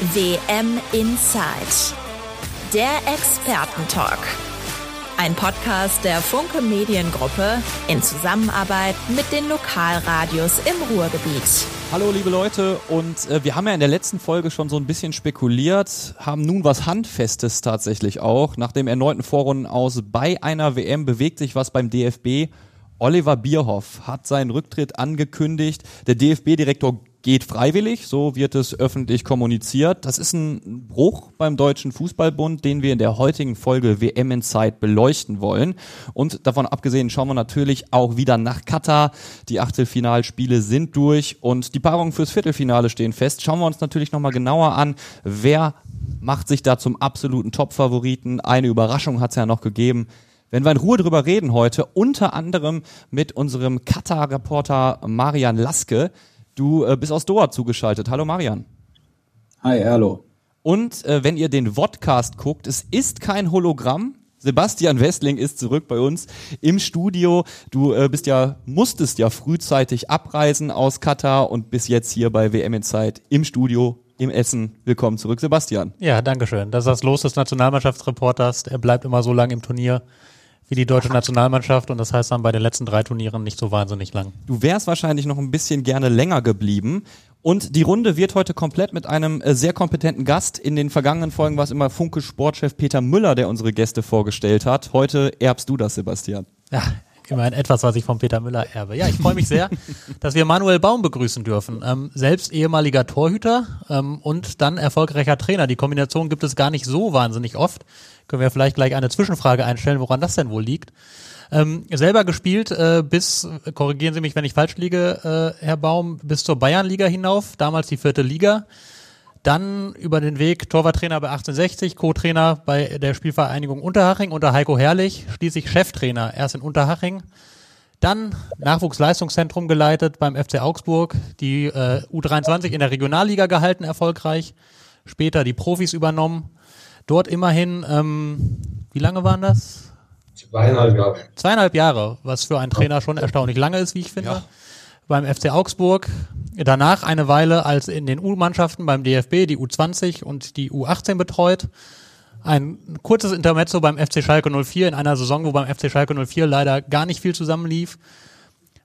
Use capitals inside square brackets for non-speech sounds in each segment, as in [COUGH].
WM Inside. Der Expertentalk. Ein Podcast der Funke Mediengruppe in Zusammenarbeit mit den Lokalradios im Ruhrgebiet. Hallo liebe Leute und äh, wir haben ja in der letzten Folge schon so ein bisschen spekuliert, haben nun was Handfestes tatsächlich auch. Nach dem erneuten Vorrunden aus bei einer WM bewegt sich was beim DFB. Oliver Bierhoff hat seinen Rücktritt angekündigt. Der DFB-Direktor geht freiwillig, so wird es öffentlich kommuniziert. Das ist ein Bruch beim Deutschen Fußballbund, den wir in der heutigen Folge WM in Zeit beleuchten wollen. Und davon abgesehen schauen wir natürlich auch wieder nach Katar. Die Achtelfinalspiele sind durch und die Paarungen fürs Viertelfinale stehen fest. Schauen wir uns natürlich nochmal genauer an, wer macht sich da zum absoluten Top-Favoriten. Eine Überraschung hat es ja noch gegeben. Wenn wir in Ruhe drüber reden heute, unter anderem mit unserem Katar-Reporter Marian Laske, Du äh, bist aus Doha zugeschaltet. Hallo Marian. Hi, hallo. Und äh, wenn ihr den Vodcast guckt, es ist kein Hologramm. Sebastian Westling ist zurück bei uns im Studio. Du äh, bist ja, musstest ja frühzeitig abreisen aus Katar und bis jetzt hier bei WM in Zeit im Studio im Essen. Willkommen zurück, Sebastian. Ja, danke schön. Das ist das Los des Nationalmannschaftsreporters. Er bleibt immer so lange im Turnier wie die deutsche Nationalmannschaft und das heißt dann bei den letzten drei Turnieren nicht so wahnsinnig lang. Du wärst wahrscheinlich noch ein bisschen gerne länger geblieben. Und die Runde wird heute komplett mit einem äh, sehr kompetenten Gast. In den vergangenen Folgen war es immer Funke Sportchef Peter Müller, der unsere Gäste vorgestellt hat. Heute erbst du das, Sebastian. Ja, immerhin etwas, was ich von Peter Müller erbe. Ja, ich freue mich sehr, [LAUGHS] dass wir Manuel Baum begrüßen dürfen. Ähm, selbst ehemaliger Torhüter ähm, und dann erfolgreicher Trainer. Die Kombination gibt es gar nicht so wahnsinnig oft. Können wir vielleicht gleich eine Zwischenfrage einstellen, woran das denn wohl liegt. Ähm, selber gespielt äh, bis, korrigieren Sie mich, wenn ich falsch liege, äh, Herr Baum, bis zur Bayernliga hinauf, damals die vierte Liga. Dann über den Weg Torwarttrainer bei 1860, Co-Trainer bei der Spielvereinigung Unterhaching unter Heiko Herrlich, schließlich Cheftrainer erst in Unterhaching. Dann Nachwuchsleistungszentrum geleitet beim FC Augsburg, die äh, U23 in der Regionalliga gehalten, erfolgreich. Später die Profis übernommen Dort immerhin, ähm, wie lange waren das? Zweieinhalb Jahre. Zweieinhalb Jahre, was für einen Trainer schon erstaunlich lange ist, wie ich finde. Ja. Beim FC Augsburg. Danach eine Weile als in den U-Mannschaften beim DFB, die U20 und die U18 betreut. Ein kurzes Intermezzo beim FC Schalke 04 in einer Saison, wo beim FC Schalke 04 leider gar nicht viel zusammenlief.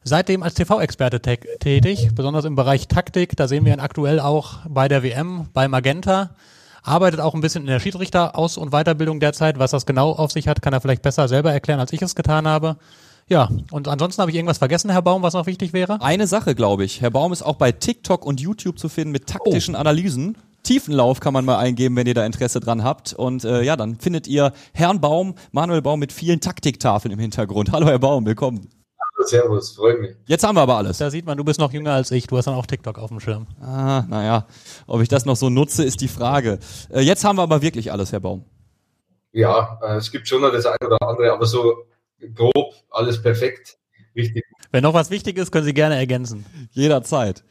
Seitdem als TV-Experte tätig, besonders im Bereich Taktik. Da sehen wir ihn aktuell auch bei der WM, bei Magenta arbeitet auch ein bisschen in der Schiedsrichteraus- und Weiterbildung derzeit. Was das genau auf sich hat, kann er vielleicht besser selber erklären, als ich es getan habe. Ja, und ansonsten habe ich irgendwas vergessen, Herr Baum, was noch wichtig wäre? Eine Sache, glaube ich. Herr Baum ist auch bei TikTok und YouTube zu finden mit taktischen oh. Analysen. Tiefenlauf kann man mal eingeben, wenn ihr da Interesse dran habt. Und äh, ja, dann findet ihr Herrn Baum, Manuel Baum mit vielen Taktiktafeln im Hintergrund. Hallo Herr Baum, willkommen. Servus, freut mich. Jetzt haben wir aber alles. Da sieht man, du bist noch jünger als ich. Du hast dann auch TikTok auf dem Schirm. Ah, naja. Ob ich das noch so nutze, ist die Frage. Äh, jetzt haben wir aber wirklich alles, Herr Baum. Ja, äh, es gibt schon noch das eine oder andere, aber so grob alles perfekt. Richtig. Wenn noch was wichtig ist, können Sie gerne ergänzen. Jederzeit.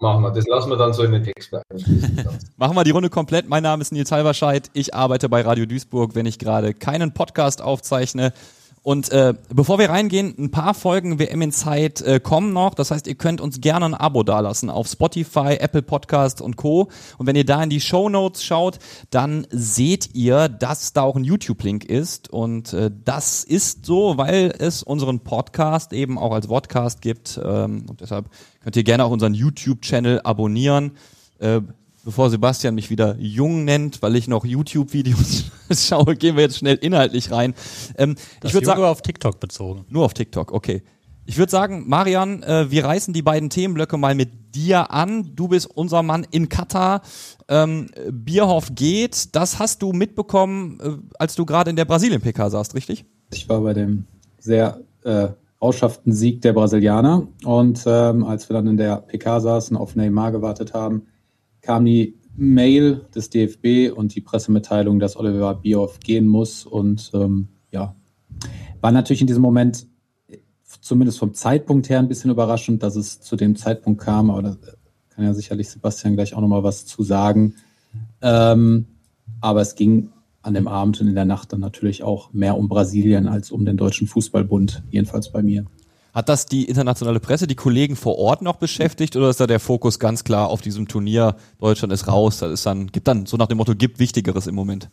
Machen wir. Das lassen wir dann so in den Text [LAUGHS] Machen wir die Runde komplett. Mein Name ist Nils Halberscheid. Ich arbeite bei Radio Duisburg, wenn ich gerade keinen Podcast aufzeichne. Und äh, bevor wir reingehen, ein paar Folgen WM in Zeit äh, kommen noch. Das heißt, ihr könnt uns gerne ein Abo dalassen auf Spotify, Apple Podcast und Co. Und wenn ihr da in die Show Notes schaut, dann seht ihr, dass da auch ein YouTube-Link ist. Und äh, das ist so, weil es unseren Podcast eben auch als Podcast gibt. Ähm, und deshalb könnt ihr gerne auch unseren YouTube-Channel abonnieren. Äh, bevor Sebastian mich wieder jung nennt, weil ich noch YouTube-Videos [LAUGHS] schaue, gehen wir jetzt schnell inhaltlich rein. Ähm, das ich würde sagen, nur auf TikTok bezogen. Nur auf TikTok, okay. Ich würde sagen, Marian, äh, wir reißen die beiden Themenblöcke mal mit dir an. Du bist unser Mann in Katar. Ähm, Bierhoff geht. Das hast du mitbekommen, äh, als du gerade in der Brasilien-PK saßt, richtig? Ich war bei dem sehr äh, Sieg der Brasilianer. Und ähm, als wir dann in der PK saßen, auf Neymar gewartet haben, kam die Mail des DFB und die Pressemitteilung, dass Oliver Bierhoff gehen muss. Und ähm, ja, war natürlich in diesem Moment zumindest vom Zeitpunkt her ein bisschen überraschend, dass es zu dem Zeitpunkt kam, aber da kann ja sicherlich Sebastian gleich auch nochmal was zu sagen. Ähm, aber es ging an dem Abend und in der Nacht dann natürlich auch mehr um Brasilien als um den Deutschen Fußballbund, jedenfalls bei mir. Hat das die internationale Presse, die Kollegen vor Ort noch beschäftigt oder ist da der Fokus ganz klar auf diesem Turnier? Deutschland ist raus, das ist dann, gibt dann so nach dem Motto, gibt Wichtigeres im Moment?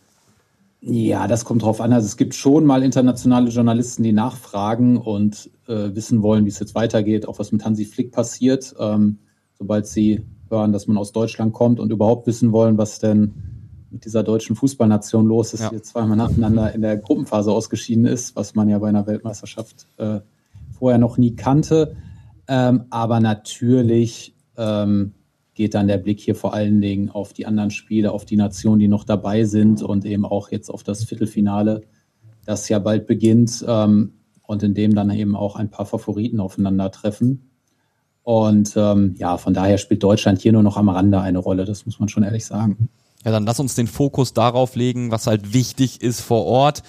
Ja, das kommt drauf an. Also es gibt schon mal internationale Journalisten, die nachfragen und äh, wissen wollen, wie es jetzt weitergeht, auch was mit Hansi Flick passiert, ähm, sobald sie hören, dass man aus Deutschland kommt und überhaupt wissen wollen, was denn mit dieser deutschen Fußballnation los ist, ja. die zweimal nacheinander in der Gruppenphase ausgeschieden ist, was man ja bei einer Weltmeisterschaft äh, vorher noch nie kannte. Ähm, aber natürlich ähm, geht dann der Blick hier vor allen Dingen auf die anderen Spiele, auf die Nationen, die noch dabei sind und eben auch jetzt auf das Viertelfinale, das ja bald beginnt ähm, und in dem dann eben auch ein paar Favoriten aufeinandertreffen. Und ähm, ja, von daher spielt Deutschland hier nur noch am Rande eine Rolle, das muss man schon ehrlich sagen. Ja, dann lass uns den Fokus darauf legen, was halt wichtig ist vor Ort.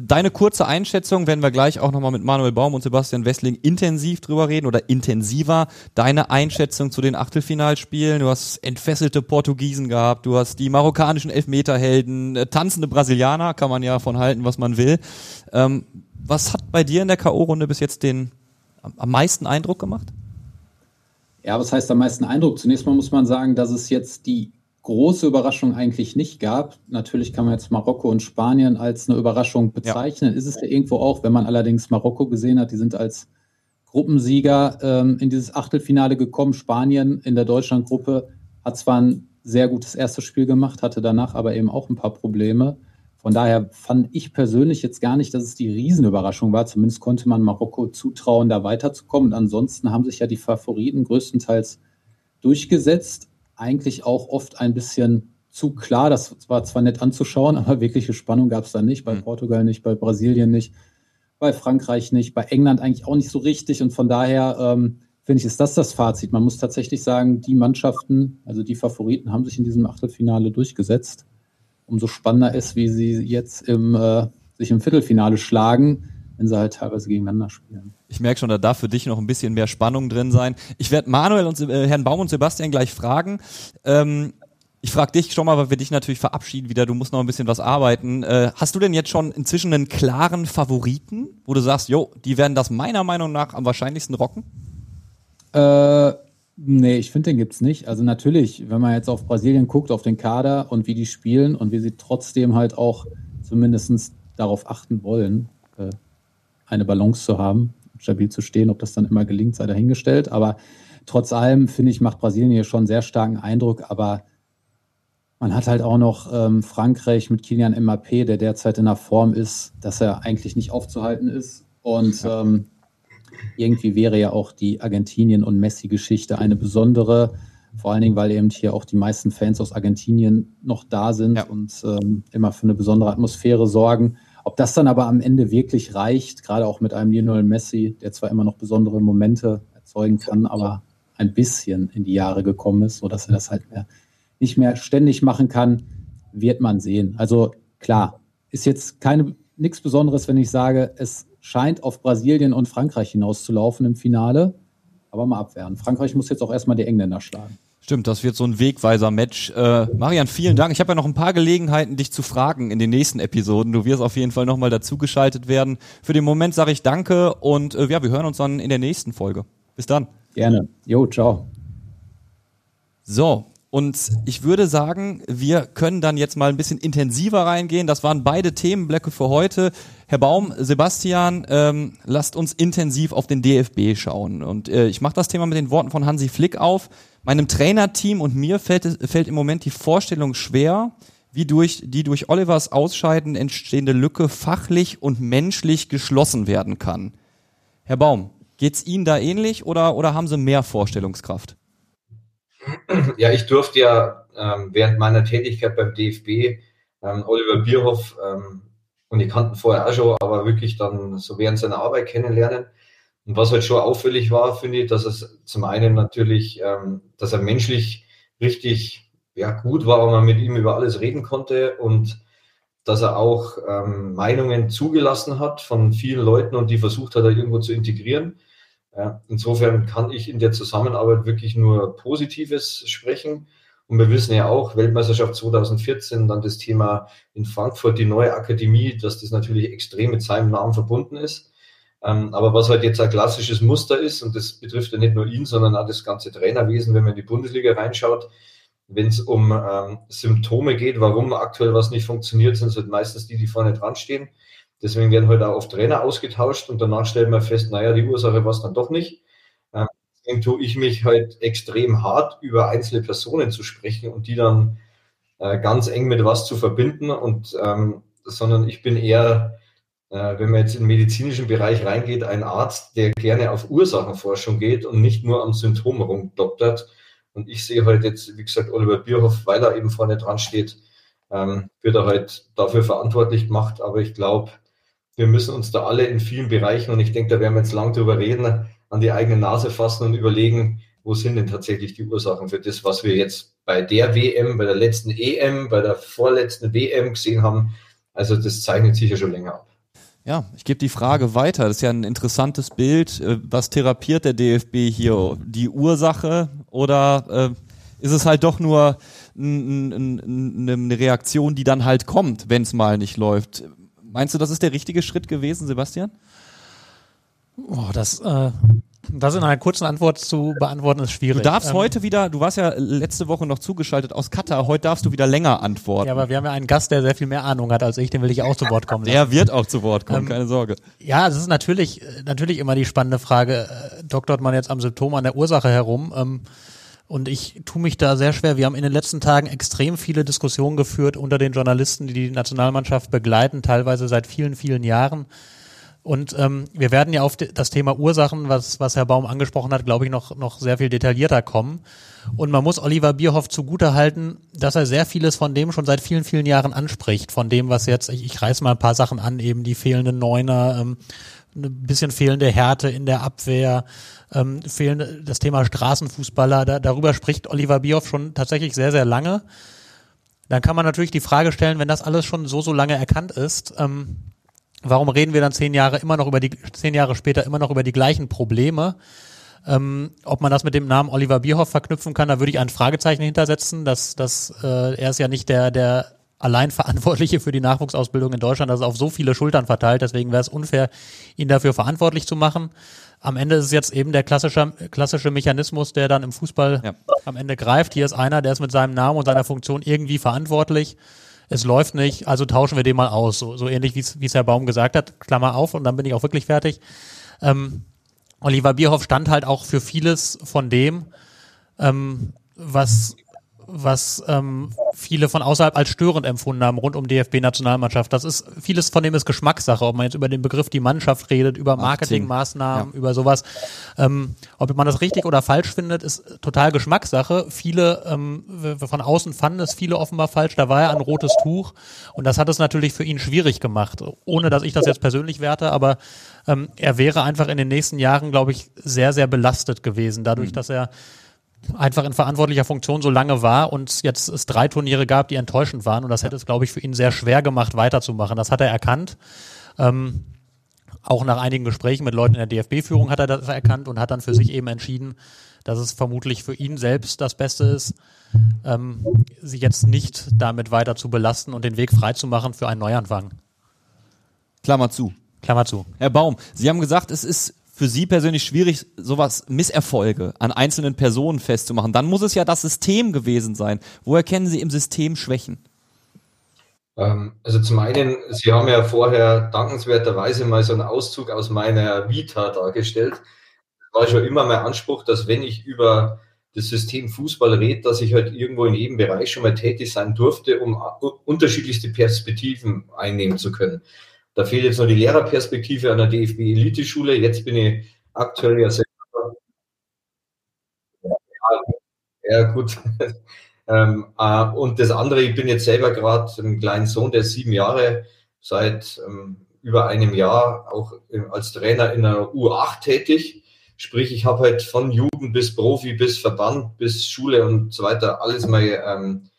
Deine kurze Einschätzung, werden wir gleich auch nochmal mit Manuel Baum und Sebastian Wessling intensiv drüber reden oder intensiver. Deine Einschätzung zu den Achtelfinalspielen. Du hast entfesselte Portugiesen gehabt, du hast die marokkanischen Elfmeterhelden, äh, tanzende Brasilianer, kann man ja von halten, was man will. Ähm, was hat bei dir in der K.O.-Runde bis jetzt den am meisten Eindruck gemacht? Ja, was heißt am meisten Eindruck? Zunächst mal muss man sagen, dass es jetzt die große Überraschung eigentlich nicht gab. Natürlich kann man jetzt Marokko und Spanien als eine Überraschung bezeichnen. Ja. Ist es ja irgendwo auch, wenn man allerdings Marokko gesehen hat, die sind als Gruppensieger ähm, in dieses Achtelfinale gekommen. Spanien in der Deutschlandgruppe hat zwar ein sehr gutes erstes Spiel gemacht, hatte danach aber eben auch ein paar Probleme. Von daher fand ich persönlich jetzt gar nicht, dass es die Riesenüberraschung war. Zumindest konnte man Marokko zutrauen, da weiterzukommen. Und ansonsten haben sich ja die Favoriten größtenteils durchgesetzt eigentlich auch oft ein bisschen zu klar. Das war zwar nett anzuschauen, [LAUGHS] aber wirkliche Spannung gab es da nicht. Bei mhm. Portugal nicht, bei Brasilien nicht, bei Frankreich nicht, bei England eigentlich auch nicht so richtig. Und von daher ähm, finde ich, ist das das Fazit. Man muss tatsächlich sagen, die Mannschaften, also die Favoriten, haben sich in diesem Achtelfinale durchgesetzt. Umso spannender ist, wie sie jetzt im, äh, sich im Viertelfinale schlagen wenn sie halt teilweise gegeneinander spielen. Ich merke schon, da darf für dich noch ein bisschen mehr Spannung drin sein. Ich werde Manuel und äh, Herrn Baum und Sebastian gleich fragen. Ähm, ich frage dich schon mal, weil wir dich natürlich verabschieden wieder. Du musst noch ein bisschen was arbeiten. Äh, hast du denn jetzt schon inzwischen einen klaren Favoriten, wo du sagst, jo, die werden das meiner Meinung nach am wahrscheinlichsten rocken? Äh, nee, ich finde, den gibt's nicht. Also natürlich, wenn man jetzt auf Brasilien guckt, auf den Kader und wie die spielen und wie sie trotzdem halt auch zumindest darauf achten wollen, äh, eine Balance zu haben, stabil zu stehen. Ob das dann immer gelingt, sei dahingestellt. Aber trotz allem, finde ich, macht Brasilien hier schon einen sehr starken Eindruck. Aber man hat halt auch noch ähm, Frankreich mit Kilian Mbappé, der derzeit in einer Form ist, dass er eigentlich nicht aufzuhalten ist. Und ähm, irgendwie wäre ja auch die Argentinien- und Messi-Geschichte eine besondere. Vor allen Dingen, weil eben hier auch die meisten Fans aus Argentinien noch da sind ja. und ähm, immer für eine besondere Atmosphäre sorgen. Ob das dann aber am Ende wirklich reicht, gerade auch mit einem Lionel Messi, der zwar immer noch besondere Momente erzeugen kann, aber ein bisschen in die Jahre gekommen ist, sodass er das halt mehr, nicht mehr ständig machen kann, wird man sehen. Also klar, ist jetzt keine nichts Besonderes, wenn ich sage, es scheint auf Brasilien und Frankreich hinauszulaufen im Finale, aber mal abwehren. Frankreich muss jetzt auch erstmal die Engländer schlagen. Stimmt, das wird so ein Wegweiser-Match. Äh, Marian, vielen Dank. Ich habe ja noch ein paar Gelegenheiten, dich zu fragen in den nächsten Episoden. Du wirst auf jeden Fall nochmal dazugeschaltet werden. Für den Moment sage ich danke und äh, ja, wir hören uns dann in der nächsten Folge. Bis dann. Gerne. Jo, ciao. So, und ich würde sagen, wir können dann jetzt mal ein bisschen intensiver reingehen. Das waren beide Themenblöcke für heute. Herr Baum, Sebastian, ähm, lasst uns intensiv auf den DFB schauen. Und äh, ich mache das Thema mit den Worten von Hansi Flick auf. Meinem Trainerteam und mir fällt, fällt im Moment die Vorstellung schwer, wie durch die durch Olivers Ausscheiden entstehende Lücke fachlich und menschlich geschlossen werden kann. Herr Baum, geht's Ihnen da ähnlich oder, oder haben Sie mehr Vorstellungskraft? [CLEARS THROAT] Ja, ich durfte ja ähm, während meiner Tätigkeit beim DFB ähm, Oliver Bierhoff ähm, und die kannten vorher auch schon, aber wirklich dann so während seiner Arbeit kennenlernen. Und was halt schon auffällig war, finde ich, dass es zum einen natürlich, ähm, dass er menschlich richtig ja, gut war, und man mit ihm über alles reden konnte und dass er auch ähm, Meinungen zugelassen hat von vielen Leuten und die versucht hat, er irgendwo zu integrieren. Ja, insofern kann ich in der Zusammenarbeit wirklich nur Positives sprechen. Und wir wissen ja auch, Weltmeisterschaft 2014, dann das Thema in Frankfurt, die neue Akademie, dass das natürlich extrem mit seinem Namen verbunden ist. Ähm, aber was halt jetzt ein klassisches Muster ist, und das betrifft ja nicht nur ihn, sondern auch das ganze Trainerwesen, wenn man in die Bundesliga reinschaut, wenn es um ähm, Symptome geht, warum aktuell was nicht funktioniert, sind es halt meistens die, die vorne dran stehen. Deswegen werden halt auch oft Trainer ausgetauscht und danach stellt man fest, naja, die Ursache war es dann doch nicht. Ähm, deswegen tue ich mich halt extrem hart, über einzelne Personen zu sprechen und die dann äh, ganz eng mit was zu verbinden. Und ähm, sondern ich bin eher, wenn man jetzt in den medizinischen Bereich reingeht, ein Arzt, der gerne auf Ursachenforschung geht und nicht nur am Symptom rumdoktert. Und ich sehe halt jetzt, wie gesagt, Oliver Bierhoff, weil er eben vorne dran steht, ähm, wird er halt dafür verantwortlich gemacht. Aber ich glaube, wir müssen uns da alle in vielen Bereichen, und ich denke, da werden wir jetzt lang drüber reden, an die eigene Nase fassen und überlegen, wo sind denn tatsächlich die Ursachen für das, was wir jetzt bei der WM, bei der letzten EM, bei der vorletzten WM gesehen haben. Also das zeichnet sich ja schon länger ab. Ja, ich gebe die Frage weiter. Das ist ja ein interessantes Bild. Äh, was therapiert der DFB hier? Die Ursache oder äh, ist es halt doch nur eine Reaktion, die dann halt kommt, wenn es mal nicht läuft? Meinst du, das ist der richtige Schritt gewesen, Sebastian? Oh, das, äh, das in einer kurzen Antwort zu beantworten ist schwierig. Du darfst ähm, heute wieder, du warst ja letzte Woche noch zugeschaltet aus Katar, heute darfst du wieder länger antworten. Ja, aber wir haben ja einen Gast, der sehr viel mehr Ahnung hat als ich, den will ich auch zu Wort kommen lassen. Der wird auch zu Wort kommen, ähm, keine Sorge. Ja, es ist natürlich, natürlich immer die spannende Frage, äh, doktort man jetzt am Symptom an der Ursache herum? Ähm, und ich tue mich da sehr schwer. Wir haben in den letzten Tagen extrem viele Diskussionen geführt unter den Journalisten, die die Nationalmannschaft begleiten, teilweise seit vielen, vielen Jahren. Und ähm, wir werden ja auf das Thema Ursachen, was, was Herr Baum angesprochen hat, glaube ich, noch, noch sehr viel detaillierter kommen. Und man muss Oliver Bierhoff zugutehalten, dass er sehr vieles von dem schon seit vielen, vielen Jahren anspricht. Von dem, was jetzt, ich, ich reiß mal ein paar Sachen an, eben die fehlenden Neuner, ähm, ein bisschen fehlende Härte in der Abwehr, ähm, fehlende, das Thema Straßenfußballer, da, darüber spricht Oliver Bierhoff schon tatsächlich sehr, sehr lange. Dann kann man natürlich die Frage stellen, wenn das alles schon so, so lange erkannt ist, ähm, warum reden wir dann zehn Jahre immer noch über die, zehn Jahre später immer noch über die gleichen Probleme? Ähm, ob man das mit dem Namen Oliver Bierhoff verknüpfen kann, da würde ich ein Fragezeichen hintersetzen. Dass, dass, äh, er ist ja nicht der, der allein Verantwortliche für die Nachwuchsausbildung in Deutschland. Das ist auf so viele Schultern verteilt. Deswegen wäre es unfair, ihn dafür verantwortlich zu machen. Am Ende ist es jetzt eben der klassische, klassische Mechanismus, der dann im Fußball ja. am Ende greift. Hier ist einer, der ist mit seinem Namen und seiner Funktion irgendwie verantwortlich. Es läuft nicht, also tauschen wir den mal aus. So, so ähnlich wie es Herr Baum gesagt hat. Klammer auf und dann bin ich auch wirklich fertig. Ähm, Oliver Bierhoff stand halt auch für vieles von dem, ähm, was was ähm, viele von außerhalb als störend empfunden haben rund um DFB-Nationalmannschaft. Das ist vieles von dem ist Geschmackssache, ob man jetzt über den Begriff die Mannschaft redet, über Marketingmaßnahmen, ja. über sowas. Ähm, ob man das richtig oder falsch findet, ist total Geschmackssache. Viele ähm, von außen fanden es viele offenbar falsch. Da war er ein rotes Tuch und das hat es natürlich für ihn schwierig gemacht. Ohne dass ich das jetzt persönlich werte, aber ähm, er wäre einfach in den nächsten Jahren, glaube ich, sehr sehr belastet gewesen, dadurch, mhm. dass er einfach in verantwortlicher Funktion so lange war und jetzt es drei Turniere gab, die enttäuschend waren und das hätte es, glaube ich, für ihn sehr schwer gemacht, weiterzumachen. Das hat er erkannt. Ähm, auch nach einigen Gesprächen mit Leuten in der DFB-Führung hat er das erkannt und hat dann für sich eben entschieden, dass es vermutlich für ihn selbst das Beste ist, ähm, sie jetzt nicht damit weiter zu belasten und den Weg freizumachen für einen Neuanfang. Klammer zu. Klammer zu. Herr Baum, Sie haben gesagt, es ist für Sie persönlich schwierig, sowas Misserfolge an einzelnen Personen festzumachen. Dann muss es ja das System gewesen sein. Wo erkennen Sie im System Schwächen? Ähm, also zum einen, Sie haben ja vorher dankenswerterweise mal so einen Auszug aus meiner Vita dargestellt. War schon immer mein Anspruch, dass wenn ich über das System Fußball rede, dass ich halt irgendwo in jedem Bereich schon mal tätig sein durfte, um unterschiedlichste Perspektiven einnehmen zu können. Da fehlt jetzt noch die Lehrerperspektive an der DFB-Elite-Schule. Jetzt bin ich aktuell ja selber. Ja, gut. [LAUGHS] ähm, äh, und das andere, ich bin jetzt selber gerade ein kleinen Sohn, der sieben Jahre seit ähm, über einem Jahr auch als Trainer in der U8 tätig. Sprich, ich habe halt von Jugend bis Profi, bis Verband, bis Schule und so weiter alles mal ähm,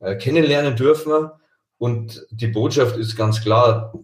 äh, kennenlernen dürfen. Und die Botschaft ist ganz klar,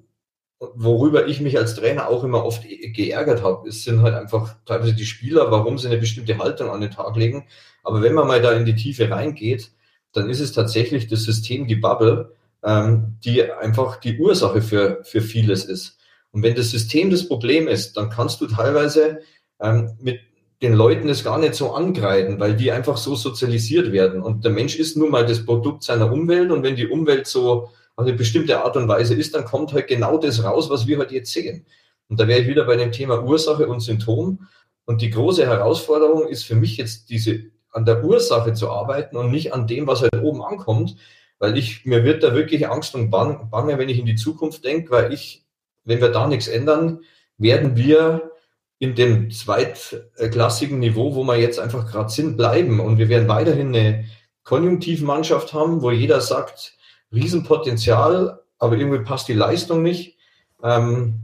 worüber ich mich als Trainer auch immer oft geärgert habe, es sind halt einfach teilweise die Spieler, warum sie eine bestimmte Haltung an den Tag legen. Aber wenn man mal da in die Tiefe reingeht, dann ist es tatsächlich das System, die Bubble, ähm, die einfach die Ursache für, für vieles ist. Und wenn das System das Problem ist, dann kannst du teilweise ähm, mit den Leuten das gar nicht so angreifen, weil die einfach so sozialisiert werden. Und der Mensch ist nun mal das Produkt seiner Umwelt. Und wenn die Umwelt so auf eine bestimmte Art und Weise ist, dann kommt halt genau das raus, was wir halt jetzt sehen. Und da wäre ich wieder bei dem Thema Ursache und Symptom. Und die große Herausforderung ist für mich jetzt diese an der Ursache zu arbeiten und nicht an dem, was halt oben ankommt, weil ich mir wird da wirklich Angst und Bange, wenn ich in die Zukunft denke, weil ich, wenn wir da nichts ändern, werden wir in dem zweitklassigen Niveau, wo wir jetzt einfach gerade sind, bleiben. Und wir werden weiterhin eine Konjunktivmannschaft haben, wo jeder sagt, Riesenpotenzial, aber irgendwie passt die Leistung nicht. Ähm,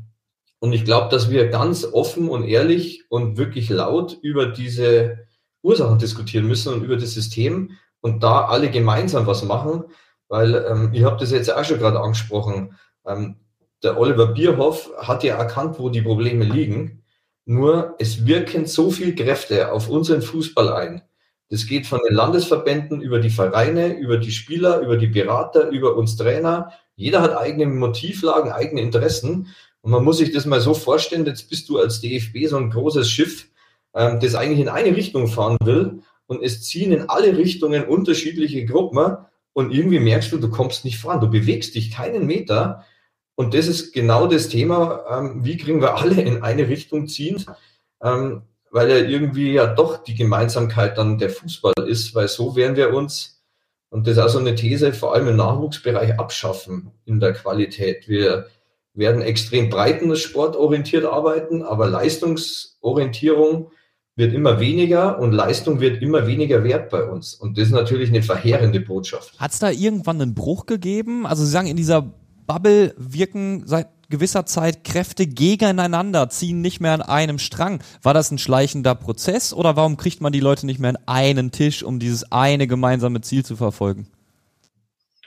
und ich glaube, dass wir ganz offen und ehrlich und wirklich laut über diese Ursachen diskutieren müssen und über das System und da alle gemeinsam was machen, weil ähm, ihr habt das jetzt auch schon gerade angesprochen. Ähm, der Oliver Bierhoff hat ja erkannt, wo die Probleme liegen nur es wirken so viel Kräfte auf unseren Fußball ein. Das geht von den Landesverbänden über die Vereine, über die Spieler, über die Berater, über uns Trainer. Jeder hat eigene Motivlagen, eigene Interessen. Und man muss sich das mal so vorstellen, jetzt bist du als DFB so ein großes Schiff, ähm, das eigentlich in eine Richtung fahren will. Und es ziehen in alle Richtungen unterschiedliche Gruppen. Und irgendwie merkst du, du kommst nicht voran. Du bewegst dich keinen Meter. Und das ist genau das Thema, ähm, wie kriegen wir alle in eine Richtung ziehend, ähm, weil ja irgendwie ja doch die Gemeinsamkeit dann der Fußball ist, weil so werden wir uns, und das ist also eine These, vor allem im Nachwuchsbereich abschaffen in der Qualität. Wir werden extrem breiten sportorientiert arbeiten, aber Leistungsorientierung wird immer weniger und Leistung wird immer weniger wert bei uns. Und das ist natürlich eine verheerende Botschaft. Hat es da irgendwann einen Bruch gegeben? Also Sie sagen, in dieser Bubble wirken seit gewisser Zeit Kräfte gegeneinander, ziehen nicht mehr an einem Strang. War das ein schleichender Prozess oder warum kriegt man die Leute nicht mehr an einen Tisch, um dieses eine gemeinsame Ziel zu verfolgen?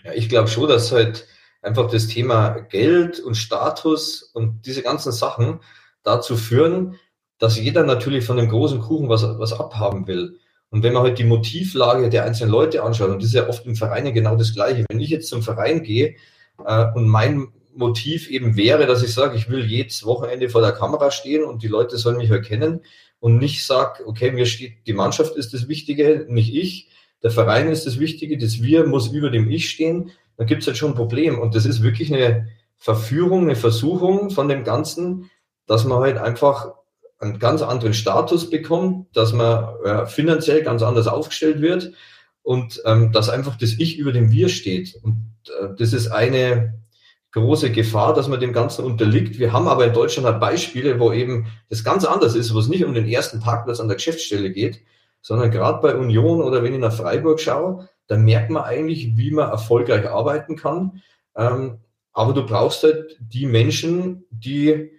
Ja, ich glaube schon, dass halt einfach das Thema Geld und Status und diese ganzen Sachen dazu führen, dass jeder natürlich von dem großen Kuchen was, was abhaben will. Und wenn man halt die Motivlage der einzelnen Leute anschaut, und das ist ja oft im Verein genau das Gleiche, wenn ich jetzt zum Verein gehe und mein Motiv eben wäre, dass ich sage, ich will jedes Wochenende vor der Kamera stehen und die Leute sollen mich erkennen und nicht sage, okay, mir steht, die Mannschaft ist das Wichtige, nicht ich, der Verein ist das Wichtige, das Wir muss über dem Ich stehen, dann gibt es halt schon ein Problem. Und das ist wirklich eine Verführung, eine Versuchung von dem Ganzen, dass man halt einfach einen ganz anderen Status bekommt, dass man ja, finanziell ganz anders aufgestellt wird und ähm, dass einfach das Ich über dem Wir steht. Und äh, das ist eine große Gefahr, dass man dem Ganzen unterliegt. Wir haben aber in Deutschland halt Beispiele, wo eben das ganz anders ist, wo es nicht um den ersten Parkplatz an der Geschäftsstelle geht, sondern gerade bei Union oder wenn ich nach Freiburg schaue, da merkt man eigentlich, wie man erfolgreich arbeiten kann. Ähm, aber du brauchst halt die Menschen, die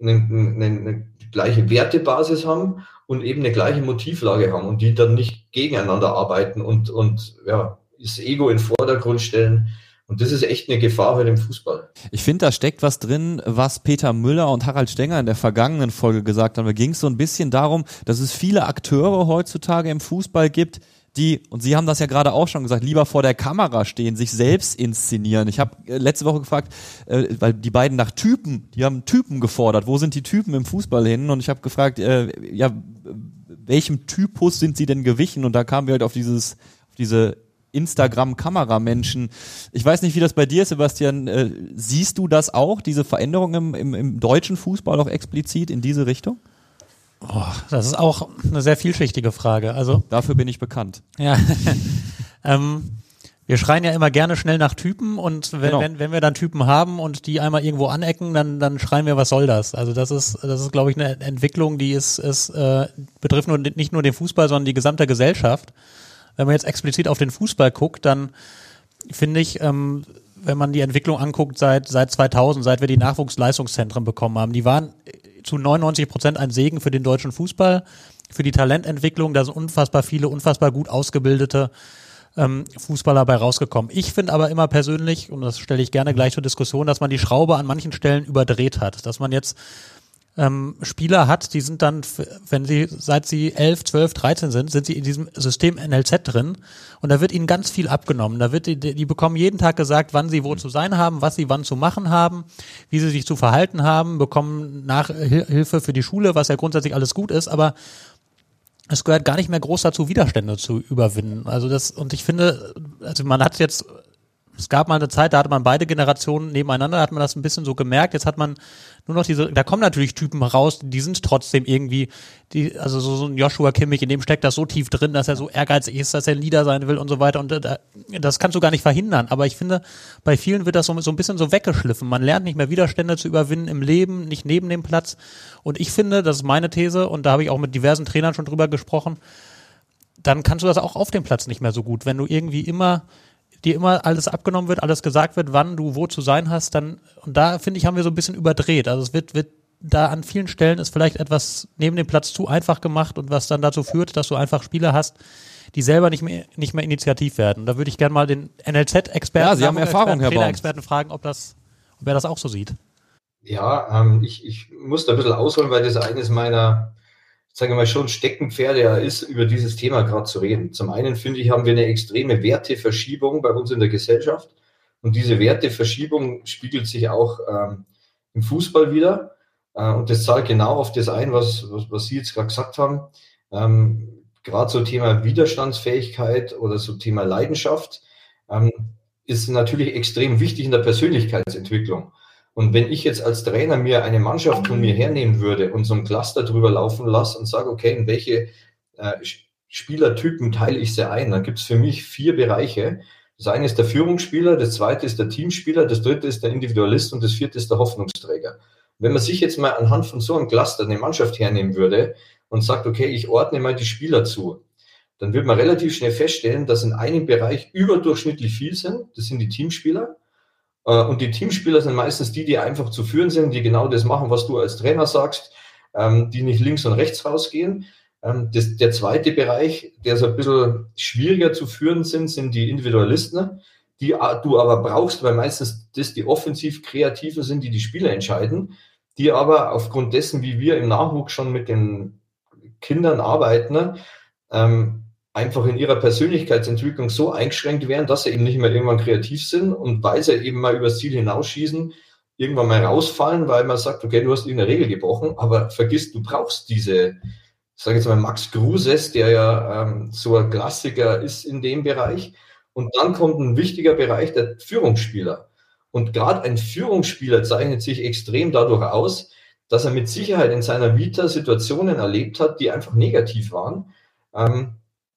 eine, eine, eine gleiche Wertebasis haben und eben eine gleiche Motivlage haben und die dann nicht gegeneinander arbeiten und, und ja, das Ego in den Vordergrund stellen. Und das ist echt eine Gefahr bei dem Fußball. Ich finde, da steckt was drin, was Peter Müller und Harald Stenger in der vergangenen Folge gesagt haben. Da ging es so ein bisschen darum, dass es viele Akteure heutzutage im Fußball gibt, die, und Sie haben das ja gerade auch schon gesagt, lieber vor der Kamera stehen, sich selbst inszenieren. Ich habe äh, letzte Woche gefragt, äh, weil die beiden nach Typen, die haben Typen gefordert. Wo sind die Typen im Fußball hin? Und ich habe gefragt, äh, ja, welchem Typus sind sie denn gewichen? Und da kamen wir halt auf dieses, auf diese Instagram-Kameramenschen. Ich weiß nicht, wie das bei dir ist, Sebastian. Äh, siehst du das auch, diese Veränderung im, im, im deutschen Fußball auch explizit in diese Richtung? Oh, das ist auch eine sehr vielschichtige Frage. Also dafür bin ich bekannt. Ja. [LAUGHS] ähm, wir schreien ja immer gerne schnell nach Typen und wenn, genau. wenn, wenn wir dann Typen haben und die einmal irgendwo anecken, dann, dann schreien wir, was soll das? Also das ist, das ist, glaube ich, eine Entwicklung, die ist, ist äh, betrifft nur, nicht nur den Fußball, sondern die gesamte Gesellschaft. Wenn man jetzt explizit auf den Fußball guckt, dann finde ich, ähm, wenn man die Entwicklung anguckt seit, seit 2000, seit wir die Nachwuchsleistungszentren bekommen haben, die waren zu 99 Prozent ein Segen für den deutschen Fußball, für die Talententwicklung. Da sind unfassbar viele, unfassbar gut ausgebildete ähm, Fußballer bei rausgekommen. Ich finde aber immer persönlich, und das stelle ich gerne gleich zur Diskussion, dass man die Schraube an manchen Stellen überdreht hat. Dass man jetzt ähm, Spieler hat, die sind dann, wenn sie, seit sie 11, 12, 13 sind, sind sie in diesem System NLZ drin und da wird ihnen ganz viel abgenommen. Da wird, die, die bekommen jeden Tag gesagt, wann sie wo zu sein haben, was sie wann zu machen haben, wie sie sich zu verhalten haben, bekommen Nachhilfe für die Schule, was ja grundsätzlich alles gut ist, aber es gehört gar nicht mehr groß dazu, Widerstände zu überwinden. Also das, und ich finde, also man hat jetzt es gab mal eine Zeit, da hatte man beide Generationen nebeneinander, da hat man das ein bisschen so gemerkt. Jetzt hat man nur noch diese, da kommen natürlich Typen raus, die sind trotzdem irgendwie, die, also so, so ein Joshua Kimmich, in dem steckt das so tief drin, dass er so ehrgeizig ist, dass er Leader sein will und so weiter. Und äh, das kannst du gar nicht verhindern. Aber ich finde, bei vielen wird das so, so ein bisschen so weggeschliffen. Man lernt nicht mehr Widerstände zu überwinden im Leben, nicht neben dem Platz. Und ich finde, das ist meine These, und da habe ich auch mit diversen Trainern schon drüber gesprochen, dann kannst du das auch auf dem Platz nicht mehr so gut. Wenn du irgendwie immer dir immer alles abgenommen wird, alles gesagt wird, wann du wo zu sein hast, dann, und da finde ich, haben wir so ein bisschen überdreht. Also es wird, wird da an vielen Stellen ist vielleicht etwas neben dem Platz zu einfach gemacht und was dann dazu führt, dass du einfach Spieler hast, die selber nicht mehr, nicht mehr initiativ werden. Da würde ich gerne mal den NLZ-Experten, ja, Sie haben Erfahrung, Herr Trainer-Experten fragen, ob das, ob er das auch so sieht. Ja, ähm, ich, ich muss da ein bisschen ausholen, weil das eines meiner sagen wir mal, schon Steckenpferde ja ist, über dieses Thema gerade zu reden. Zum einen finde ich, haben wir eine extreme Werteverschiebung bei uns in der Gesellschaft. Und diese Werteverschiebung spiegelt sich auch ähm, im Fußball wieder. Äh, und das zahlt genau auf das ein, was, was, was Sie jetzt gerade gesagt haben. Ähm, gerade so Thema Widerstandsfähigkeit oder so Thema Leidenschaft ähm, ist natürlich extrem wichtig in der Persönlichkeitsentwicklung. Und wenn ich jetzt als Trainer mir eine Mannschaft von mir hernehmen würde und so ein Cluster drüber laufen lasse und sage, okay, in welche äh, Spielertypen teile ich sie ein, dann gibt es für mich vier Bereiche. Das eine ist der Führungsspieler, das zweite ist der Teamspieler, das dritte ist der Individualist und das vierte ist der Hoffnungsträger. Wenn man sich jetzt mal anhand von so einem Cluster eine Mannschaft hernehmen würde und sagt, okay, ich ordne mal die Spieler zu, dann wird man relativ schnell feststellen, dass in einem Bereich überdurchschnittlich viel sind. Das sind die Teamspieler. Äh, und die Teamspieler sind meistens die, die einfach zu führen sind, die genau das machen, was du als Trainer sagst, ähm, die nicht links und rechts rausgehen. Ähm, das, der zweite Bereich, der so ein bisschen schwieriger zu führen sind, sind die Individualisten, die du aber brauchst, weil meistens das die offensiv Kreativen sind, die die Spiele entscheiden, die aber aufgrund dessen, wie wir im Nachwuchs schon mit den Kindern arbeiten, ähm, einfach in ihrer Persönlichkeitsentwicklung so eingeschränkt werden, dass sie eben nicht mehr irgendwann kreativ sind und weil sie eben mal übers Ziel hinausschießen, irgendwann mal rausfallen, weil man sagt, okay, du hast irgendeine Regel gebrochen, aber vergiss, du brauchst diese, ich sage jetzt mal Max Gruses, der ja ähm, so ein Klassiker ist in dem Bereich. Und dann kommt ein wichtiger Bereich der Führungsspieler. Und gerade ein Führungsspieler zeichnet sich extrem dadurch aus, dass er mit Sicherheit in seiner Vita Situationen erlebt hat, die einfach negativ waren. Ähm,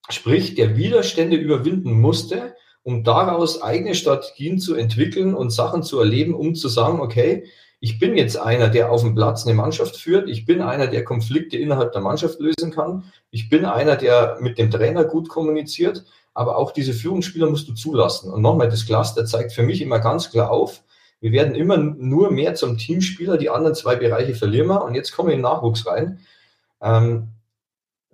sprich der Widerstände überwinden musste, um daraus eigene Strategien zu entwickeln und Sachen zu erleben, um zu sagen, okay, ich bin jetzt einer, der auf dem Platz eine Mannschaft führt, ich bin einer, der Konflikte innerhalb der Mannschaft lösen kann, ich bin einer, der mit dem Trainer gut kommuniziert, aber auch diese Führungsspieler musst du zulassen. Und nochmal, das Cluster zeigt für mich immer ganz klar auf, wir werden immer nur mehr zum Teamspieler, die anderen zwei Bereiche verlieren wir. Und jetzt kommen wir in den Nachwuchs rein. Ähm,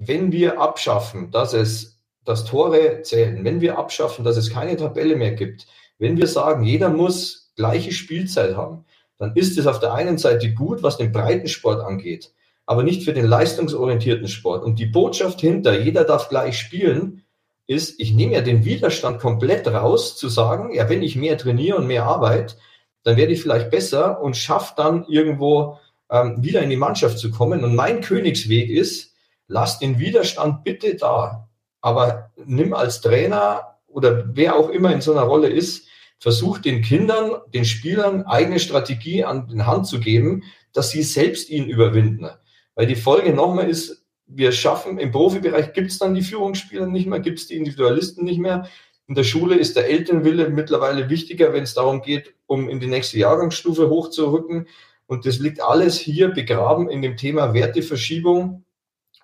wenn wir abschaffen, dass es das Tore zählen, wenn wir abschaffen, dass es keine Tabelle mehr gibt, wenn wir sagen, jeder muss gleiche Spielzeit haben, dann ist es auf der einen Seite gut, was den Breitensport angeht, aber nicht für den leistungsorientierten Sport. Und die Botschaft hinter, jeder darf gleich spielen, ist, ich nehme ja den Widerstand komplett raus, zu sagen, ja, wenn ich mehr trainiere und mehr arbeite, dann werde ich vielleicht besser und schaffe dann irgendwo ähm, wieder in die Mannschaft zu kommen. Und mein Königsweg ist, lass den Widerstand bitte da. Aber nimm als Trainer oder wer auch immer in so einer Rolle ist, versuch den Kindern, den Spielern eigene Strategie an den Hand zu geben, dass sie selbst ihn überwinden. Weil die Folge nochmal ist, wir schaffen, im Profibereich gibt es dann die Führungsspieler nicht mehr, gibt es die Individualisten nicht mehr. In der Schule ist der Elternwille mittlerweile wichtiger, wenn es darum geht, um in die nächste Jahrgangsstufe hochzurücken. Und das liegt alles hier begraben in dem Thema Werteverschiebung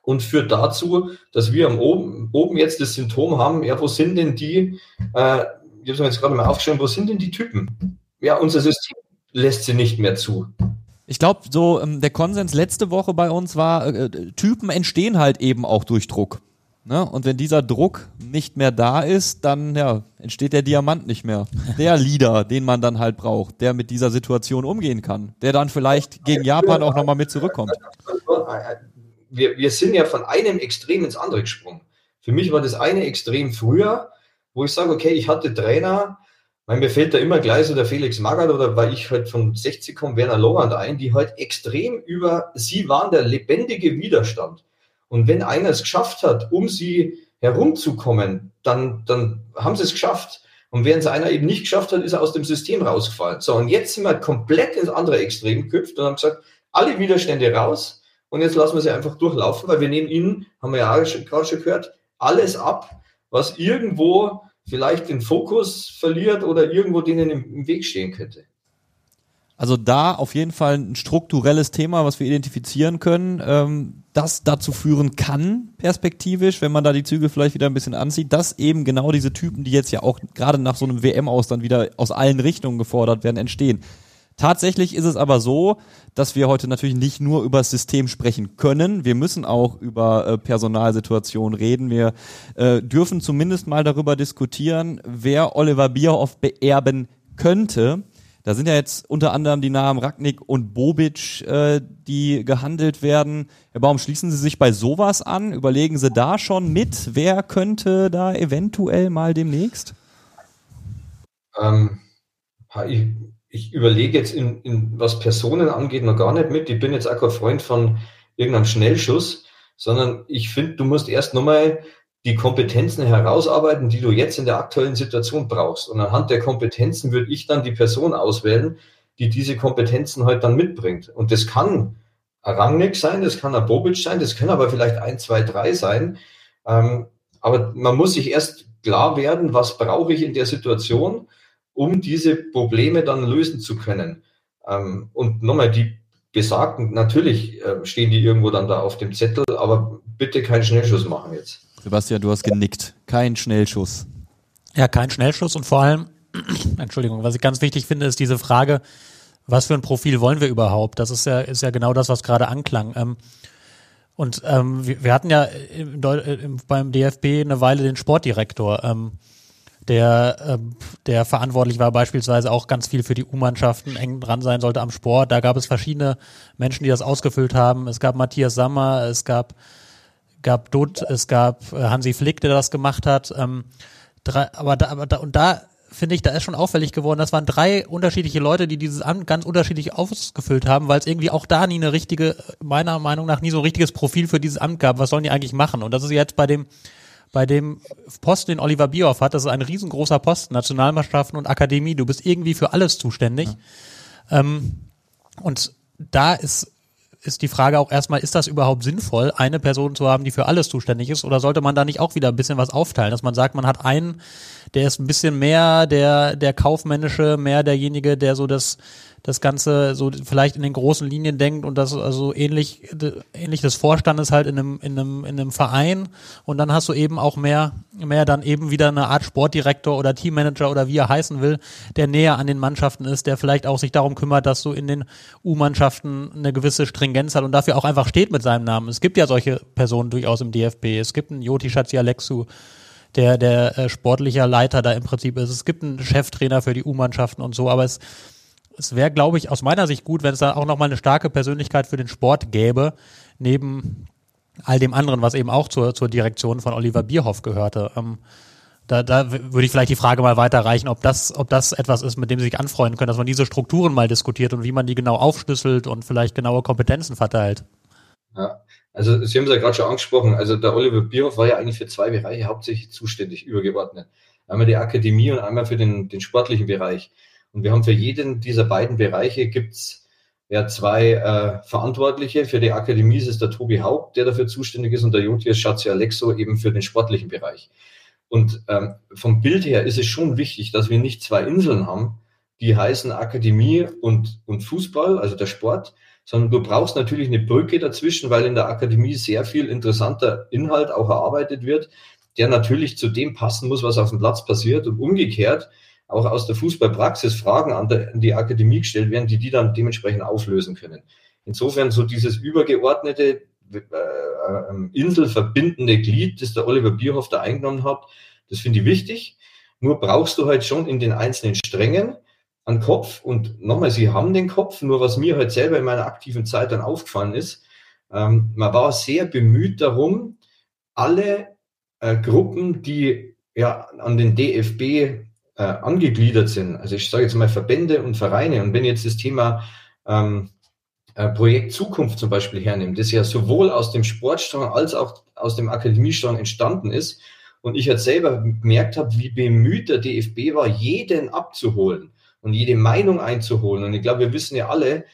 und führt dazu, dass wir oben, oben jetzt das Symptom haben, ja, wo sind denn die, äh, ich habe es mir jetzt gerade mal aufgeschrieben, wo sind denn die Typen? Ja, unser System lässt sie nicht mehr zu. Ich glaube, so ähm, der Konsens letzte Woche bei uns war, äh, Typen entstehen halt eben auch durch Druck. Ne? Und wenn dieser Druck nicht mehr da ist, dann ja, entsteht der Diamant nicht mehr. Der [LAUGHS] Leader, den man dann halt braucht, der mit dieser Situation umgehen kann, der dann vielleicht gegen Japan auch nochmal mit zurückkommt. Wir, wir sind ja von einem Extrem ins andere gesprungen. Für mich war das eine Extrem früher, wo ich sage, okay, ich hatte Trainer, weil mir fällt da immer gleich so der Felix Magath oder weil ich halt von 60 komme, Werner Lorand ein, die halt extrem über, sie waren der lebendige Widerstand. Und wenn einer es geschafft hat, um sie herumzukommen, dann, dann haben sie es geschafft. Und während es einer eben nicht geschafft hat, ist er aus dem System rausgefallen. So, und jetzt sind wir komplett ins andere Extrem geküpft und haben gesagt, alle Widerstände raus und jetzt lassen wir sie einfach durchlaufen, weil wir nehmen ihnen, haben wir ja gerade schon gehört, alles ab, was irgendwo vielleicht den Fokus verliert oder irgendwo denen im Weg stehen könnte. Also da auf jeden Fall ein strukturelles Thema, was wir identifizieren können, ähm, das dazu führen kann, perspektivisch, wenn man da die Zügel vielleicht wieder ein bisschen anzieht, dass eben genau diese Typen, die jetzt ja auch gerade nach so einem WM aus dann wieder aus allen Richtungen gefordert werden, entstehen. Tatsächlich ist es aber so, dass wir heute natürlich nicht nur über das System sprechen können. Wir müssen auch über äh, Personalsituationen reden. Wir äh, dürfen zumindest mal darüber diskutieren, wer Oliver Bierhoff beerben könnte. Da sind ja jetzt unter anderem die Namen Ragnik und Bobic, äh, die gehandelt werden. Herr Baum, schließen Sie sich bei sowas an? Überlegen Sie da schon mit? Wer könnte da eventuell mal demnächst? Ähm, ich, ich überlege jetzt, in, in, was Personen angeht, noch gar nicht mit. Ich bin jetzt auch kein Freund von irgendeinem Schnellschuss, sondern ich finde, du musst erst nochmal die Kompetenzen herausarbeiten, die du jetzt in der aktuellen Situation brauchst. Und anhand der Kompetenzen würde ich dann die Person auswählen, die diese Kompetenzen halt dann mitbringt. Und das kann Rangnick sein, das kann ein Bobic sein, das können aber vielleicht ein, zwei, drei sein. Ähm, aber man muss sich erst klar werden, was brauche ich in der Situation, um diese Probleme dann lösen zu können. Ähm, und nochmal, die besagten, natürlich äh, stehen die irgendwo dann da auf dem Zettel, aber bitte keinen Schnellschuss machen jetzt. Sebastian, du hast genickt. Kein Schnellschuss. Ja, kein Schnellschuss und vor allem, [CLEARS THROAT] Entschuldigung, was ich ganz wichtig finde, ist diese Frage, was für ein Profil wollen wir überhaupt? Das ist ja, ist ja genau das, was gerade anklang. Ähm, und ähm, wir, wir, hatten ja im, im, beim DFB eine Weile den Sportdirektor, ähm, der, ähm, der verantwortlich war beispielsweise auch ganz viel für die U-Mannschaften, eng dran sein sollte am Sport. Da gab es verschiedene Menschen, die das ausgefüllt haben. Es gab Matthias Sammer, es gab gab Dutt, es gab äh, Hansi Flick, der das gemacht hat. Ähm, drei, aber da, aber da, und da finde ich, da ist schon auffällig geworden, das waren drei unterschiedliche Leute, die dieses Amt ganz unterschiedlich ausgefüllt haben, weil es irgendwie auch da nie eine richtige, meiner Meinung nach, nie so ein richtiges Profil für dieses Amt gab. Was sollen die eigentlich machen? Und das ist jetzt bei dem, bei dem Posten, den Oliver Bierhoff hat, das ist ein riesengroßer Posten, Nationalmannschaften und Akademie, du bist irgendwie für alles zuständig. Ja. Ähm, und da ist ist die Frage auch erstmal, ist das überhaupt sinnvoll, eine Person zu haben, die für alles zuständig ist? Oder sollte man da nicht auch wieder ein bisschen was aufteilen, dass man sagt, man hat einen, der ist ein bisschen mehr der, der kaufmännische, mehr derjenige, der so das, das Ganze so vielleicht in den großen Linien denkt und das also ähnlich, ähnlich des Vorstandes halt in einem, in einem, in einem Verein. Und dann hast du eben auch mehr, mehr dann eben wieder eine Art Sportdirektor oder Teammanager oder wie er heißen will, der näher an den Mannschaften ist, der vielleicht auch sich darum kümmert, dass du in den U-Mannschaften eine gewisse Stringenz hat und dafür auch einfach steht mit seinem Namen. Es gibt ja solche Personen durchaus im DFB. Es gibt einen Joti Schatzialexu, der der äh, sportlicher Leiter da im Prinzip ist. Es gibt einen Cheftrainer für die U-Mannschaften und so, aber es es wäre, glaube ich, aus meiner Sicht gut, wenn es da auch nochmal eine starke Persönlichkeit für den Sport gäbe, neben all dem anderen, was eben auch zur, zur Direktion von Oliver Bierhoff gehörte. Ähm, da, da würde ich vielleicht die Frage mal weiterreichen, ob das, ob das etwas ist, mit dem Sie sich anfreunden können, dass man diese Strukturen mal diskutiert und wie man die genau aufschlüsselt und vielleicht genaue Kompetenzen verteilt. Ja, also Sie haben es ja gerade schon angesprochen, also der Oliver Bierhoff war ja eigentlich für zwei Bereiche hauptsächlich zuständig, übergeordnet. Einmal die Akademie und einmal für den, den sportlichen Bereich. Und wir haben für jeden dieser beiden Bereiche gibt's ja zwei äh, Verantwortliche. Für die Akademie ist es der Tobi Haupt, der dafür zuständig ist, und der Jotius Schatzi Alexo eben für den sportlichen Bereich. Und ähm, vom Bild her ist es schon wichtig, dass wir nicht zwei Inseln haben, die heißen Akademie und, und Fußball, also der Sport, sondern du brauchst natürlich eine Brücke dazwischen, weil in der Akademie sehr viel interessanter Inhalt auch erarbeitet wird, der natürlich zu dem passen muss, was auf dem Platz passiert und umgekehrt auch aus der Fußballpraxis Fragen an, der, an die Akademie gestellt werden, die die dann dementsprechend auflösen können. Insofern so dieses übergeordnete, äh, ähm, inselverbindende Glied, das der Oliver Bierhoff da eingenommen hat. Das finde ich wichtig. Nur brauchst du halt schon in den einzelnen Strängen einen Kopf. Und nochmal, sie haben den Kopf. Nur was mir halt selber in meiner aktiven Zeit dann aufgefallen ist, ähm, man war sehr bemüht darum, alle äh, Gruppen, die ja an den DFB äh, angegliedert sind, also ich sage jetzt mal Verbände und Vereine, und wenn jetzt das Thema ähm, äh, Projekt Zukunft zum Beispiel hernimmt, das ja sowohl aus dem Sportstrang als auch aus dem Akademiestrang entstanden ist, und ich jetzt selber gemerkt habe, wie bemüht der DFB war, jeden abzuholen und jede Meinung einzuholen. Und ich glaube, wir wissen ja alle,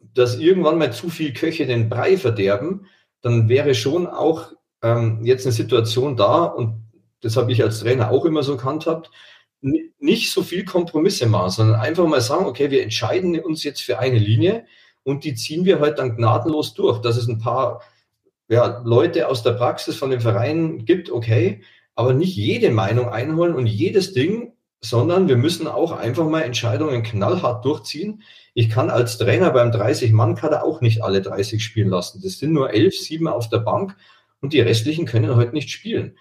dass irgendwann mal zu viel Köche den Brei verderben, dann wäre schon auch ähm, jetzt eine Situation da, und das habe ich als Trainer auch immer so gehandhabt, nicht so viel Kompromisse machen, sondern einfach mal sagen, okay, wir entscheiden uns jetzt für eine Linie und die ziehen wir halt dann gnadenlos durch. Dass es ein paar ja, Leute aus der Praxis von den Vereinen gibt, okay, aber nicht jede Meinung einholen und jedes Ding, sondern wir müssen auch einfach mal Entscheidungen knallhart durchziehen. Ich kann als Trainer beim 30-Mann-Kader auch nicht alle 30 spielen lassen. Das sind nur elf, sieben auf der Bank und die restlichen können heute nicht spielen.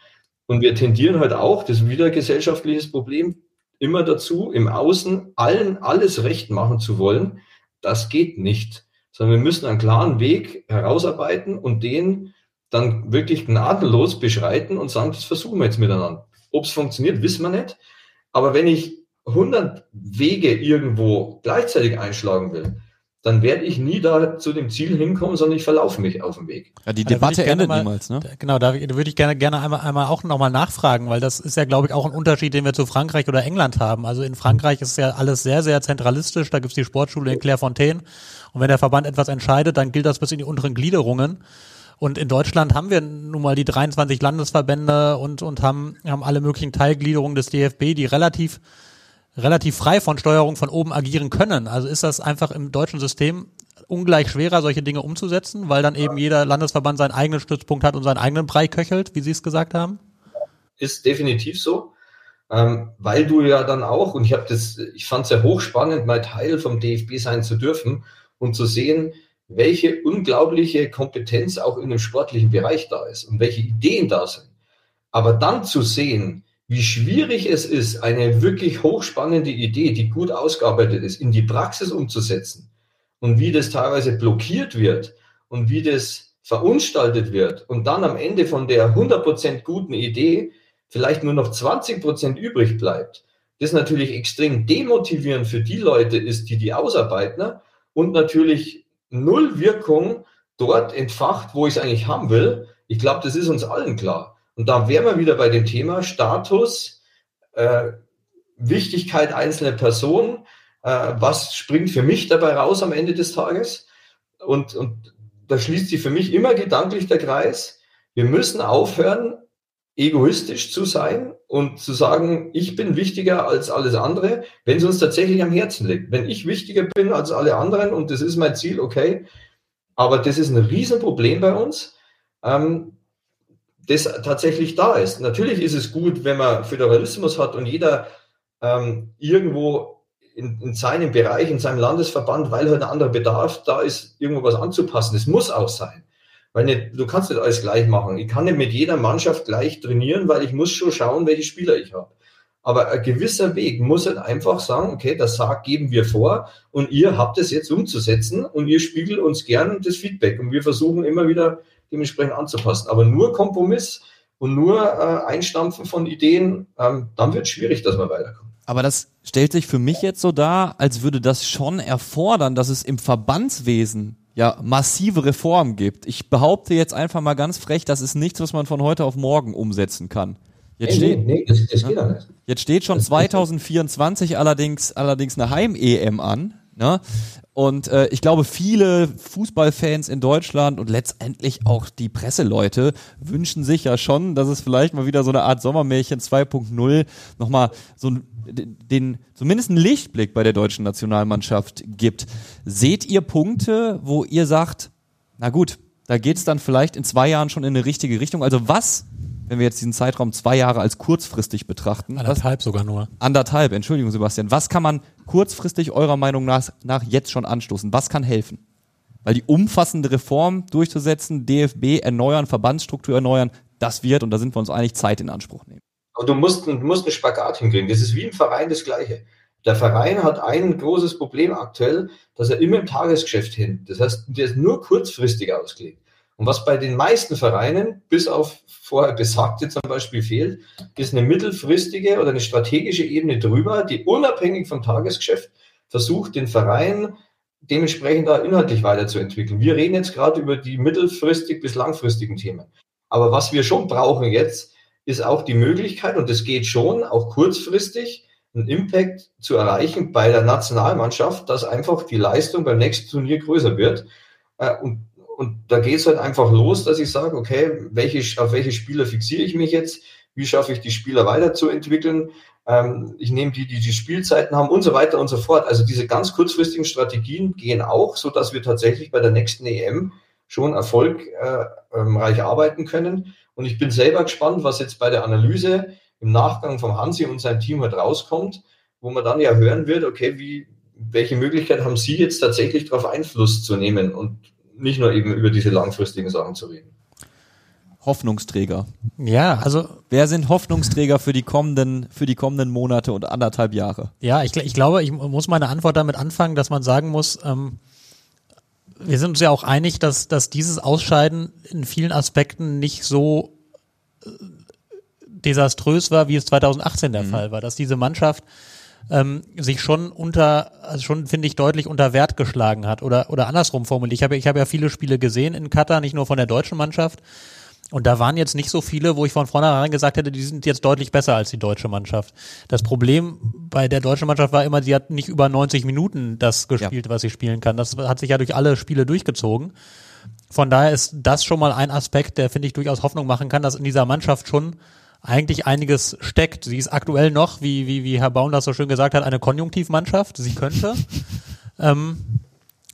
Und wir tendieren halt auch, das ist wieder ein gesellschaftliches Problem, immer dazu, im Außen allen alles recht machen zu wollen. Das geht nicht. Sondern wir müssen einen klaren Weg herausarbeiten und den dann wirklich gnadenlos beschreiten und sagen, das versuchen wir jetzt miteinander. Ob es funktioniert, wissen wir nicht. Aber wenn ich 100 Wege irgendwo gleichzeitig einschlagen will, dann werde ich nie da zu dem Ziel hinkommen, sondern ich verlaufe mich auf dem Weg. Ja, die Debatte endet mal, niemals, ne? Genau, da würde ich gerne, gerne einmal, einmal auch nochmal nachfragen, weil das ist ja, glaube ich, auch ein Unterschied, den wir zu Frankreich oder England haben. Also in Frankreich ist ja alles sehr, sehr zentralistisch. Da gibt's die Sportschule in Clairefontaine. Und wenn der Verband etwas entscheidet, dann gilt das bis in die unteren Gliederungen. Und in Deutschland haben wir nun mal die 23 Landesverbände und, und haben, haben alle möglichen Teilgliederungen des DFB, die relativ relativ frei von Steuerung von oben agieren können. Also ist das einfach im deutschen System ungleich schwerer, solche Dinge umzusetzen, weil dann eben jeder Landesverband seinen eigenen Stützpunkt hat und seinen eigenen Brei köchelt, wie Sie es gesagt haben? Ist definitiv so. Ähm, weil du ja dann auch, und ich habe das, ich fand es ja hochspannend, mal Teil vom DFB sein zu dürfen und zu sehen, welche unglaubliche Kompetenz auch in dem sportlichen Bereich da ist und welche Ideen da sind. Aber dann zu sehen, wie schwierig es ist, eine wirklich hochspannende Idee, die gut ausgearbeitet ist, in die Praxis umzusetzen und wie das teilweise blockiert wird und wie das verunstaltet wird und dann am Ende von der 100% guten Idee vielleicht nur noch 20% übrig bleibt, das natürlich extrem demotivierend für die Leute ist, die die ausarbeiten und natürlich null Wirkung dort entfacht, wo ich es eigentlich haben will. Ich glaube, das ist uns allen klar. Und da wären wir wieder bei dem Thema Status, äh, Wichtigkeit einzelner Personen. Äh, was springt für mich dabei raus am Ende des Tages? Und, und da schließt sich für mich immer gedanklich der Kreis. Wir müssen aufhören, egoistisch zu sein und zu sagen, ich bin wichtiger als alles andere, wenn es uns tatsächlich am Herzen liegt. Wenn ich wichtiger bin als alle anderen und das ist mein Ziel, okay. Aber das ist ein Riesenproblem bei uns. Ähm, das tatsächlich da ist. Natürlich ist es gut, wenn man Föderalismus hat und jeder ähm, irgendwo in, in seinem Bereich, in seinem Landesverband, weil halt ein anderer Bedarf da ist, irgendwo was anzupassen. Das muss auch sein. Weil nicht, du kannst nicht alles gleich machen. Ich kann nicht mit jeder Mannschaft gleich trainieren, weil ich muss schon schauen, welche Spieler ich habe. Aber ein gewisser Weg muss halt einfach sagen, okay, das sagt, geben wir vor und ihr habt es jetzt umzusetzen und ihr spiegelt uns gern das Feedback und wir versuchen immer wieder dementsprechend anzupassen. Aber nur Kompromiss und nur äh, Einstampfen von Ideen, ähm, dann wird es schwierig, dass wir weiterkommen. Aber das stellt sich für mich jetzt so dar, als würde das schon erfordern, dass es im Verbandswesen ja massive Reformen gibt. Ich behaupte jetzt einfach mal ganz frech, das ist nichts, was man von heute auf morgen umsetzen kann. Jetzt nee, steht, nee, das, das geht ja. Jetzt steht schon 2024 allerdings allerdings eine Heim-EM an. Ne? Und äh, ich glaube, viele Fußballfans in Deutschland und letztendlich auch die Presseleute wünschen sich ja schon, dass es vielleicht mal wieder so eine Art Sommermärchen 2.0 nochmal so den, zumindest einen Lichtblick bei der deutschen Nationalmannschaft gibt. Seht ihr Punkte, wo ihr sagt, na gut, da geht's dann vielleicht in zwei Jahren schon in eine richtige Richtung? Also was wenn wir jetzt diesen Zeitraum zwei Jahre als kurzfristig betrachten. Anderthalb was, sogar nur. Anderthalb, Entschuldigung, Sebastian. Was kann man kurzfristig eurer Meinung nach, nach jetzt schon anstoßen? Was kann helfen? Weil die umfassende Reform durchzusetzen, DFB erneuern, Verbandsstruktur erneuern, das wird, und da sind wir uns einig, Zeit in Anspruch nehmen. Aber du musst, du musst einen Spagat hinkriegen. Das ist wie im Verein das Gleiche. Der Verein hat ein großes Problem aktuell, dass er immer im Tagesgeschäft hin. Das heißt, der ist nur kurzfristig ausgelegt. Und was bei den meisten Vereinen, bis auf vorher besagte zum Beispiel fehlt, ist eine mittelfristige oder eine strategische Ebene drüber, die unabhängig vom Tagesgeschäft versucht, den Verein dementsprechend da inhaltlich weiterzuentwickeln. Wir reden jetzt gerade über die mittelfristig bis langfristigen Themen. Aber was wir schon brauchen jetzt, ist auch die Möglichkeit, und das geht schon, auch kurzfristig, einen Impact zu erreichen bei der Nationalmannschaft, dass einfach die Leistung beim nächsten Turnier größer wird. Äh, und, und da geht es halt einfach los, dass ich sage, okay, welche, auf welche Spieler fixiere ich mich jetzt? Wie schaffe ich die Spieler weiterzuentwickeln? Ähm, ich nehme die, die die Spielzeiten haben und so weiter und so fort. Also diese ganz kurzfristigen Strategien gehen auch, so dass wir tatsächlich bei der nächsten EM schon erfolgreich äh, arbeiten können. Und ich bin selber gespannt, was jetzt bei der Analyse im Nachgang vom Hansi und seinem Team halt rauskommt, wo man dann ja hören wird, okay, wie, welche Möglichkeit haben Sie jetzt tatsächlich darauf Einfluss zu nehmen und nicht nur eben über diese langfristigen Sachen zu reden. Hoffnungsträger. Ja, also wer sind Hoffnungsträger für die kommenden für die kommenden Monate und anderthalb Jahre? Ja, ich, ich glaube, ich muss meine Antwort damit anfangen, dass man sagen muss, ähm, wir sind uns ja auch einig, dass, dass dieses Ausscheiden in vielen Aspekten nicht so äh, desaströs war, wie es 2018 der mhm. Fall war, dass diese Mannschaft ähm, sich schon unter, also schon finde ich deutlich unter Wert geschlagen hat oder oder andersrum formuliert. Ich habe ich habe ja viele Spiele gesehen in Katar, nicht nur von der deutschen Mannschaft. Und da waren jetzt nicht so viele, wo ich von vornherein gesagt hätte, die sind jetzt deutlich besser als die deutsche Mannschaft. Das Problem bei der deutschen Mannschaft war immer, sie hat nicht über 90 Minuten das gespielt, ja. was sie spielen kann. Das hat sich ja durch alle Spiele durchgezogen. Von daher ist das schon mal ein Aspekt, der finde ich durchaus Hoffnung machen kann, dass in dieser Mannschaft schon eigentlich einiges steckt. Sie ist aktuell noch, wie, wie, wie Herr Baum das so schön gesagt hat, eine Konjunktivmannschaft. Sie könnte. [LAUGHS] ähm,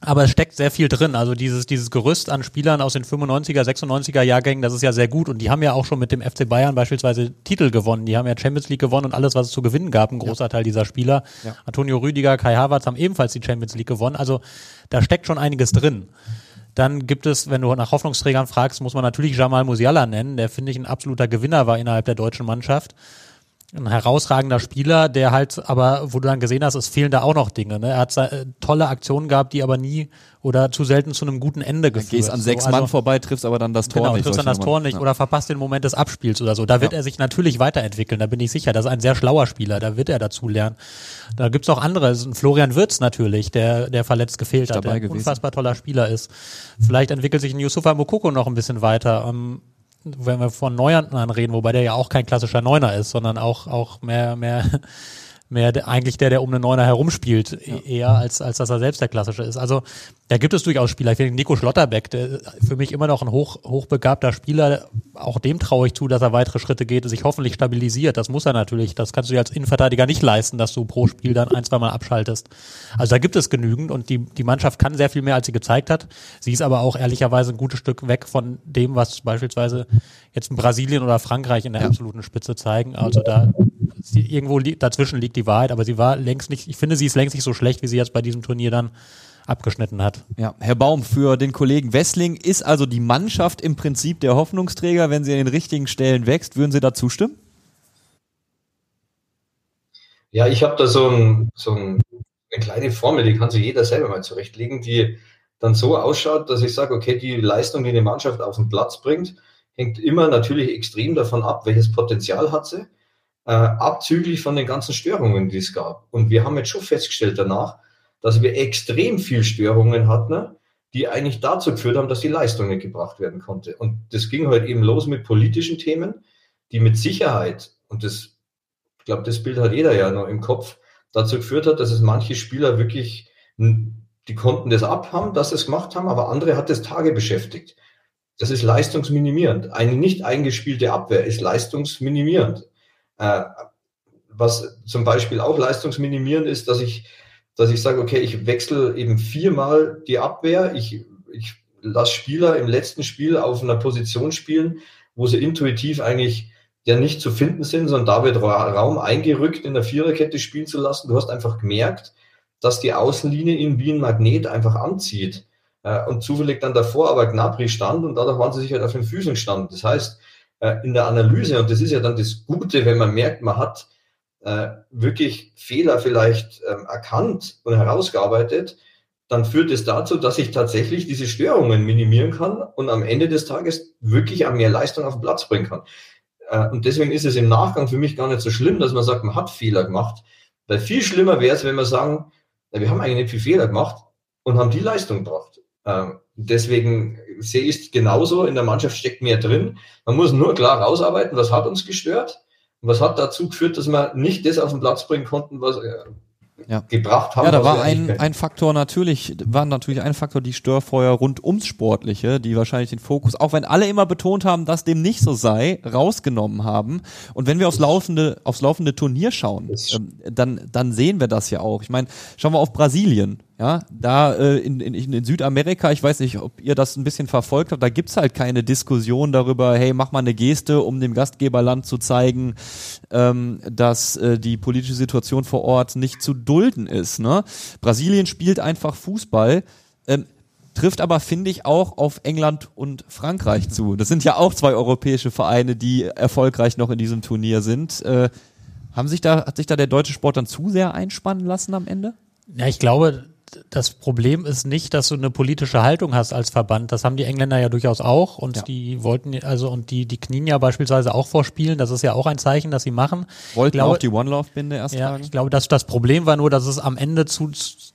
aber es steckt sehr viel drin. Also dieses, dieses Gerüst an Spielern aus den 95er, 96er Jahrgängen, das ist ja sehr gut. Und die haben ja auch schon mit dem FC Bayern beispielsweise Titel gewonnen. Die haben ja Champions League gewonnen und alles, was es zu gewinnen gab, ein großer ja. Teil dieser Spieler. Ja. Antonio Rüdiger, Kai Havertz haben ebenfalls die Champions League gewonnen. Also da steckt schon einiges drin. Dann gibt es, wenn du nach Hoffnungsträgern fragst, muss man natürlich Jamal Musiala nennen, der finde ich ein absoluter Gewinner war innerhalb der deutschen Mannschaft ein herausragender Spieler, der halt, aber wo du dann gesehen hast, es fehlen da auch noch Dinge. Ne? Er hat äh, tolle Aktionen gehabt, die aber nie oder zu selten zu einem guten Ende geführt. Du gehst an sechs so, also, Mann vorbei, triffst aber dann das Tor genau, nicht. triffst dann das Tor nicht ja. oder verpasst den Moment des Abspiels oder so. Da wird ja. er sich natürlich weiterentwickeln, da bin ich sicher. Das ist ein sehr schlauer Spieler, da wird er dazu lernen. Da gibt's auch andere, ein Florian Wirtz natürlich, der, der verletzt gefehlt hat, der ein unfassbar toller Spieler ist. Vielleicht entwickelt sich ein Yusufa Mokoko noch ein bisschen weiter. Ähm, wenn wir von Neuern reden, wobei der ja auch kein klassischer Neuner ist, sondern auch, auch mehr, mehr mehr der, eigentlich der, der um den Neuner herumspielt, ja. eher als, als dass er selbst der Klassische ist. Also da gibt es durchaus Spieler. Ich finde Nico Schlotterbeck, der für mich immer noch ein hoch, hochbegabter Spieler, auch dem traue ich zu, dass er weitere Schritte geht und sich hoffentlich stabilisiert. Das muss er natürlich. Das kannst du dir als Innenverteidiger nicht leisten, dass du pro Spiel dann ein, zweimal abschaltest. Also da gibt es genügend und die, die Mannschaft kann sehr viel mehr, als sie gezeigt hat. Sie ist aber auch ehrlicherweise ein gutes Stück weg von dem, was beispielsweise jetzt in Brasilien oder Frankreich in der absoluten Spitze zeigen. Also da sie, irgendwo li dazwischen liegt die Wahrheit, aber sie war längst nicht, ich finde, sie ist längst nicht so schlecht, wie sie jetzt bei diesem Turnier dann abgeschnitten hat. Ja, Herr Baum, für den Kollegen Wessling ist also die Mannschaft im Prinzip der Hoffnungsträger, wenn sie an den richtigen Stellen wächst. Würden Sie da zustimmen? Ja, ich habe da so, ein, so ein, eine kleine Formel, die kann sich jeder selber mal zurechtlegen, die dann so ausschaut, dass ich sage, okay, die Leistung, die eine Mannschaft auf den Platz bringt, hängt immer natürlich extrem davon ab, welches Potenzial hat sie äh, abzüglich von den ganzen Störungen, die es gab. Und wir haben jetzt schon festgestellt danach, dass wir extrem viel Störungen hatten, die eigentlich dazu geführt haben, dass die Leistung nicht gebracht werden konnte. Und das ging halt eben los mit politischen Themen, die mit Sicherheit, und das, ich glaube, das Bild hat jeder ja noch im Kopf, dazu geführt hat, dass es manche Spieler wirklich, die konnten das abhaben, dass sie es gemacht haben, aber andere hat es Tage beschäftigt. Das ist leistungsminimierend. Eine nicht eingespielte Abwehr ist leistungsminimierend. Äh, was zum Beispiel auch leistungsminimierend ist, dass ich, dass ich sage, okay, ich wechsle eben viermal die Abwehr, ich, ich lasse Spieler im letzten Spiel auf einer Position spielen, wo sie intuitiv eigentlich ja nicht zu finden sind, sondern da wird Raum eingerückt, in der Viererkette spielen zu lassen. Du hast einfach gemerkt, dass die Außenlinie ihn wie ein Magnet einfach anzieht. äh, und zufällig dann davor aber Gnabry stand und dadurch waren sie sich halt auf den Füßen gestanden. Das heißt, in der Analyse, und das ist ja dann das Gute, wenn man merkt, man hat äh, wirklich Fehler vielleicht ähm, erkannt und herausgearbeitet, dann führt es dazu, dass ich tatsächlich diese Störungen minimieren kann und am Ende des Tages wirklich auch mehr Leistung auf den Platz bringen kann. Äh, und deswegen ist es im Nachgang für mich gar nicht so schlimm, dass man sagt, man hat Fehler gemacht. Weil viel schlimmer wäre es, wenn wir sagen, wir haben eigentlich nicht viel Fehler gemacht und haben die Leistung gebracht. Deswegen sehe ich es genauso, in der Mannschaft steckt mehr drin. Man muss nur klar rausarbeiten, was hat uns gestört und was hat dazu geführt, dass wir nicht das auf den Platz bringen konnten, was äh, ja. gebracht haben. Ja, da war ein, ein Faktor natürlich, war natürlich ein Faktor die Störfeuer rund ums Sportliche, die wahrscheinlich den Fokus, auch wenn alle immer betont haben, dass dem nicht so sei, rausgenommen haben. Und wenn wir aufs laufende, aufs laufende Turnier schauen, ähm, dann, dann sehen wir das ja auch. Ich meine, schauen wir auf Brasilien. Ja, da äh, in, in, in Südamerika, ich weiß nicht, ob ihr das ein bisschen verfolgt habt, da gibt's halt keine Diskussion darüber, hey, mach mal eine Geste, um dem Gastgeberland zu zeigen, ähm, dass äh, die politische Situation vor Ort nicht zu dulden ist. Ne? Brasilien spielt einfach Fußball. Ähm, trifft aber, finde ich, auch auf England und Frankreich zu. Das sind ja auch zwei europäische Vereine, die erfolgreich noch in diesem Turnier sind. Äh, haben sich da, hat sich da der deutsche Sport dann zu sehr einspannen lassen am Ende? Ja, ich glaube, das Problem ist nicht, dass du eine politische Haltung hast als Verband. Das haben die Engländer ja durchaus auch und ja. die wollten also und die die knien ja beispielsweise auch vorspielen. Das ist ja auch ein Zeichen, dass sie machen. Wollten glaube, auch die One Love Binde erst ja, tragen. Ich glaube, dass das Problem war nur, dass es am Ende zu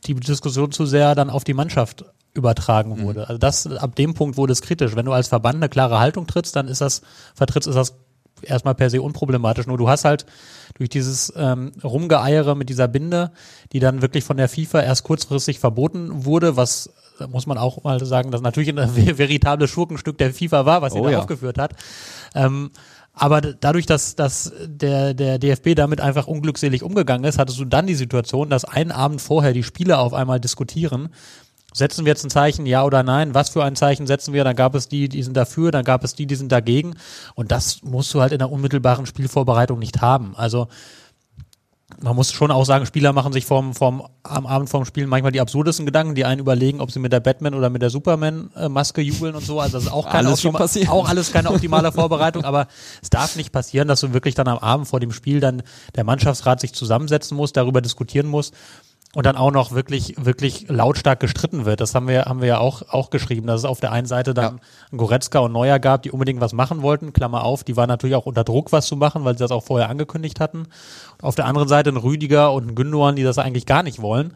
die Diskussion zu sehr dann auf die Mannschaft übertragen mhm. wurde. Mhm. Also das ab dem Punkt wurde es kritisch. Wenn du als Verband eine klare Haltung trittst, dann ist das vertrittst, ist das erstmal per se unproblematisch. Nur du hast halt durch dieses ähm, Rumgeeiere mit dieser Binde, die dann wirklich von der FIFA erst kurzfristig verboten wurde, was muss man auch mal sagen, das natürlich ein [LAUGHS] veritables Schurkenstück der FIFA war, was sie oh, da ja. aufgeführt hat. Ähm, aber dadurch, dass, dass der, der DFB damit einfach unglückselig umgegangen ist, hattest du dann die Situation, dass einen Abend vorher die Spieler auf einmal diskutieren setzen wir jetzt ein Zeichen, ja oder nein? Was für ein Zeichen setzen wir? Dann gab es die, die sind dafür, dann gab es die, die sind dagegen. Und das musst du halt in der unmittelbaren Spielvorbereitung nicht haben. Also man muss schon auch sagen, Spieler machen sich vom, vom, am Abend vorm Spielen manchmal die absurdesten Gedanken, die einen überlegen, ob sie mit der Batman oder mit der Superman-Maske jubeln und so. Also das ist auch keine, alles optima- auch alles keine optimale Vorbereitung, aber es darf nicht passieren, dass du wirklich dann am Abend vor dem Spiel dann der Mannschaftsrat sich zusammensetzen muss, darüber diskutieren muss und dann auch noch wirklich, wirklich lautstark gestritten wird. Das haben wir, haben wir ja auch, auch geschrieben, dass es auf der einen Seite dann ja. Goretzka und Neuer gab, die unbedingt was machen wollten, Klammer auf, die waren natürlich auch unter Druck, was zu machen, weil sie das auch vorher angekündigt hatten. Und auf der anderen Seite ein Rüdiger und ein Gündogan, die das eigentlich gar nicht wollen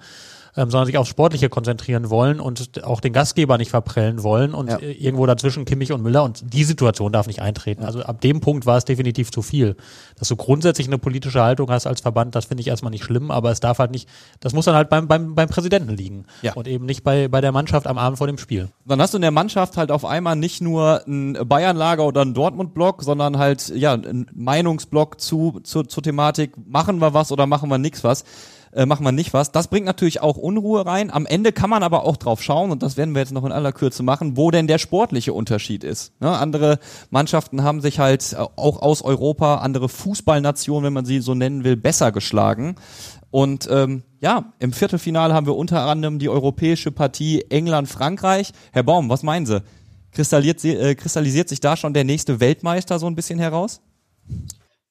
ähm, sondern sich aufs Sportliche konzentrieren wollen und auch den Gastgeber nicht verprellen wollen und ja. Äh, irgendwo dazwischen Kimmich und Müller und die Situation darf nicht eintreten. Also ab dem Punkt war es definitiv zu viel. Dass du grundsätzlich eine politische Haltung hast als Verband, das finde ich erstmal nicht schlimm, aber es darf halt nicht, das muss dann halt beim, beim, beim Präsidenten liegen ja. und eben nicht bei, bei der Mannschaft am Abend vor dem Spiel. Dann hast du in der Mannschaft halt auf einmal nicht nur ein Bayern-Lager oder ein Dortmund-Block, sondern halt ja ein Meinungsblock zu, zu, zur Thematik, machen wir was oder machen wir nichts was äh, machen wir nicht was. Das bringt natürlich auch Unruhe rein. Am Ende kann man aber auch drauf schauen, und das werden wir jetzt noch in aller Kürze machen, wo denn der sportliche Unterschied ist. Ne? Andere Mannschaften haben sich halt äh, auch aus Europa, andere Fußballnationen, wenn man sie so nennen will, besser geschlagen. Und ähm, ja, im Viertelfinale haben wir unter anderem die europäische Partie England-Frankreich. Herr Baum, was meinen Sie? Kristallisiert, äh, kristallisiert sich da schon der nächste Weltmeister so ein bisschen heraus?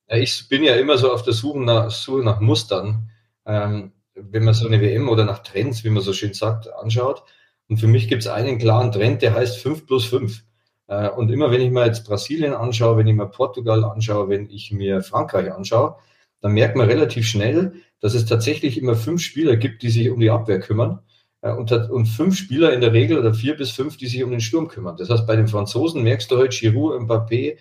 Ich bin ja immer so auf der Suche nach, Suche nach Mustern ähm, wenn man so eine WM oder nach Trends, wie man so schön sagt, anschaut. Und für mich gibt es einen klaren Trend, der heißt 5 plus 5. Äh, und immer wenn ich mir jetzt Brasilien anschaue, wenn ich mir Portugal anschaue, wenn ich mir Frankreich anschaue, dann merkt man relativ schnell, dass es tatsächlich immer fünf Spieler gibt, die sich um die Abwehr kümmern. Äh, und, und fünf Spieler in der Regel oder vier bis fünf, die sich um den Sturm kümmern. Das heißt, bei den Franzosen merkst du heute Giroud, Mbappé,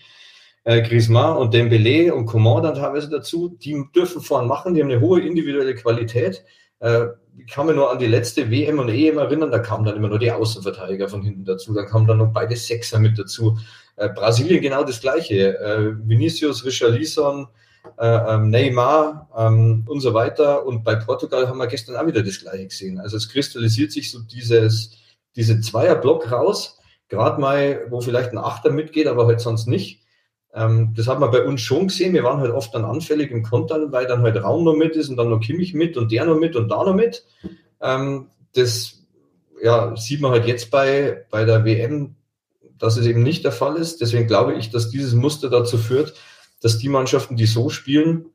äh, Griezmann und Dembele und Coman dann teilweise dazu, die dürfen vorn machen, die haben eine hohe individuelle Qualität. Äh, ich kann mich nur an die letzte WM und EM erinnern, da kamen dann immer nur die Außenverteidiger von hinten dazu, dann kamen dann noch beide Sechser mit dazu. Äh, Brasilien genau das gleiche. Äh, Vinicius, Richarlison, äh, ähm, Neymar ähm, und so weiter. Und bei Portugal haben wir gestern auch wieder das gleiche gesehen. Also es kristallisiert sich so dieses, diese Zweierblock raus, gerade mal, wo vielleicht ein Achter mitgeht, aber halt sonst nicht. Ähm, das hat man bei uns schon gesehen. Wir waren halt oft dann anfällig im Kontern, weil dann halt Raum noch mit ist und dann noch Kimmich mit und der noch mit und da noch mit. Ähm, das ja, sieht man halt jetzt bei, bei der WM, dass es eben nicht der Fall ist. Deswegen glaube ich, dass dieses Muster dazu führt, dass die Mannschaften, die so spielen,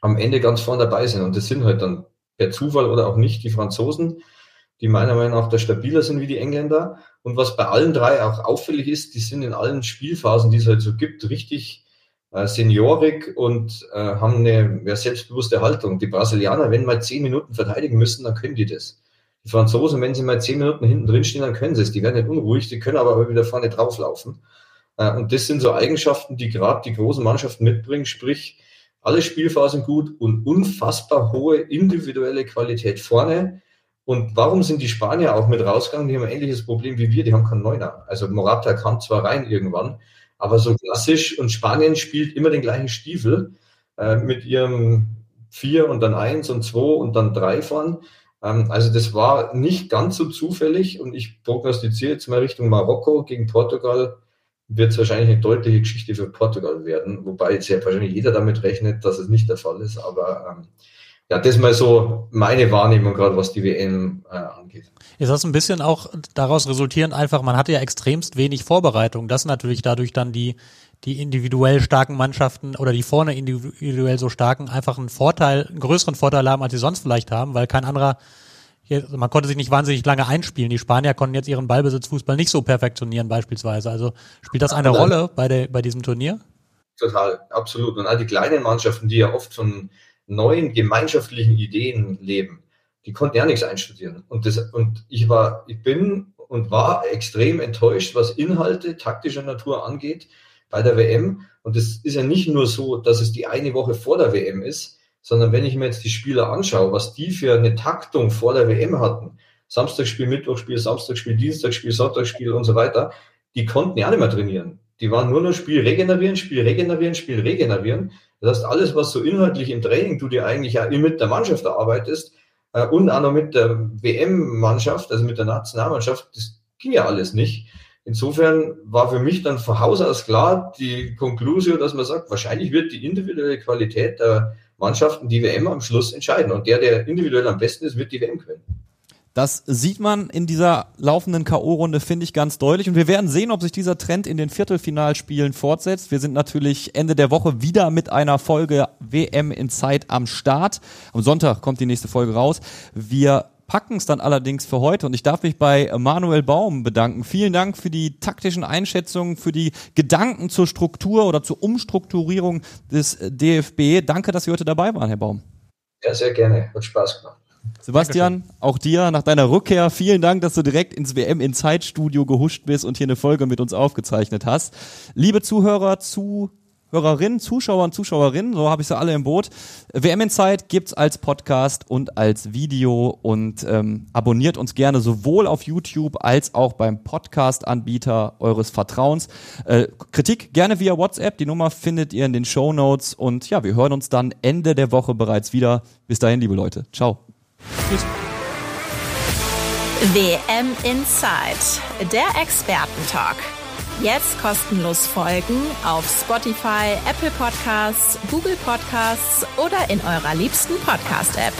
am Ende ganz vorne dabei sind. Und das sind halt dann per Zufall oder auch nicht die Franzosen, die meiner Meinung nach da stabiler sind wie die Engländer. Und was bei allen drei auch auffällig ist, die sind in allen Spielphasen, die es halt so gibt, richtig äh, seniorig und äh, haben eine ja, selbstbewusste Haltung. Die Brasilianer, wenn mal zehn Minuten verteidigen müssen, dann können die das. Die Franzosen, wenn sie mal zehn Minuten hinten drin stehen, dann können sie es. Die werden nicht unruhig, die können aber wieder vorne drauflaufen. Äh, und das sind so Eigenschaften, die gerade die großen Mannschaften mitbringen, sprich alle Spielphasen gut und unfassbar hohe individuelle Qualität vorne. Und warum sind die Spanier auch mit rausgegangen? Die haben ein ähnliches Problem wie wir, die haben keinen Neuner. Also Morata kam zwar rein irgendwann, aber so klassisch und Spanien spielt immer den gleichen Stiefel äh, mit ihrem vier und dann eins und zwei und dann drei vorn. Ähm, also das war nicht ganz so zufällig und ich prognostiziere jetzt mal Richtung Marokko gegen Portugal wird es wahrscheinlich eine deutliche Geschichte für Portugal werden, wobei jetzt ja wahrscheinlich jeder damit rechnet, dass es nicht der Fall ist, aber ähm, ja, das ist mal so meine Wahrnehmung gerade, was die WM äh, angeht. Ist das ein bisschen auch daraus resultierend einfach, man hatte ja extremst wenig Vorbereitung, dass natürlich dadurch dann die, die individuell starken Mannschaften oder die vorne individuell so starken einfach einen Vorteil, einen größeren Vorteil haben, als sie sonst vielleicht haben, weil kein anderer man konnte sich nicht wahnsinnig lange einspielen. Die Spanier konnten jetzt ihren Ballbesitzfußball nicht so perfektionieren beispielsweise. Also spielt das eine. Rolle bei, der, bei diesem Turnier? Total, absolut. Und all die kleinen Mannschaften, die ja oft von neuen gemeinschaftlichen Ideen leben, die konnten ja nichts einstudieren. Und, das, und ich war, ich bin und war extrem enttäuscht, was Inhalte taktischer Natur angeht bei der WM. Und es ist ja nicht nur so, dass es die eine Woche vor der WM ist, sondern wenn ich mir jetzt die Spieler anschaue, was die für eine Taktung vor der WM hatten, Samstagspiel, Mittwochspiel, Samstagspiel, Dienstagspiel, Sonntagsspiel und so weiter, die konnten ja nicht mehr trainieren. Die waren nur noch Spiel regenerieren, Spiel regenerieren, Spiel regenerieren. Das heißt, alles, was so inhaltlich im Training du dir eigentlich ja mit der Mannschaft erarbeitest äh, und auch noch mit der WM-Mannschaft, also mit der Nationalmannschaft, das ging ja alles nicht. Insofern war für mich dann von Haus aus klar die Konklusion, dass man sagt, wahrscheinlich wird die individuelle Qualität der Mannschaften die WM am Schluss entscheiden. Und der, der individuell am besten ist, wird die WM gewinnen. Das sieht man in dieser laufenden K.O.-Runde, finde ich, ganz deutlich. Und wir werden sehen, ob sich dieser Trend in den Viertelfinalspielen fortsetzt. Wir sind natürlich Ende der Woche wieder mit einer Folge WM in Zeit am Start. Am Sonntag kommt die nächste Folge raus. Wir packen es dann allerdings für heute und ich darf mich bei Manuel Baum bedanken. Vielen Dank für die taktischen Einschätzungen, für die Gedanken zur Struktur oder zur Umstrukturierung des DFB. Danke, dass Sie heute dabei waren, Herr Baum. Ja, sehr gerne. Hat Spaß gemacht. Sebastian, Dankeschön. auch dir nach deiner Rückkehr vielen Dank, dass du direkt ins WM in Zeitstudio gehuscht bist und hier eine Folge mit uns aufgezeichnet hast. Liebe Zuhörer, zu Hörerinnen, Zuschauer und Zuschauerinnen, so habe ich sie alle im Boot. WM in Zeit gibt's als Podcast und als Video und ähm, abonniert uns gerne sowohl auf YouTube als auch beim Podcast-Anbieter eures Vertrauens. Äh, Kritik gerne via WhatsApp, die Nummer findet ihr in den Show Notes und ja, wir hören uns dann Ende der Woche bereits wieder. Bis dahin, liebe Leute. Ciao. WM Inside, der Expertentalk. Jetzt kostenlos folgen auf Spotify, Apple Podcasts, Google Podcasts oder in eurer liebsten Podcast-App.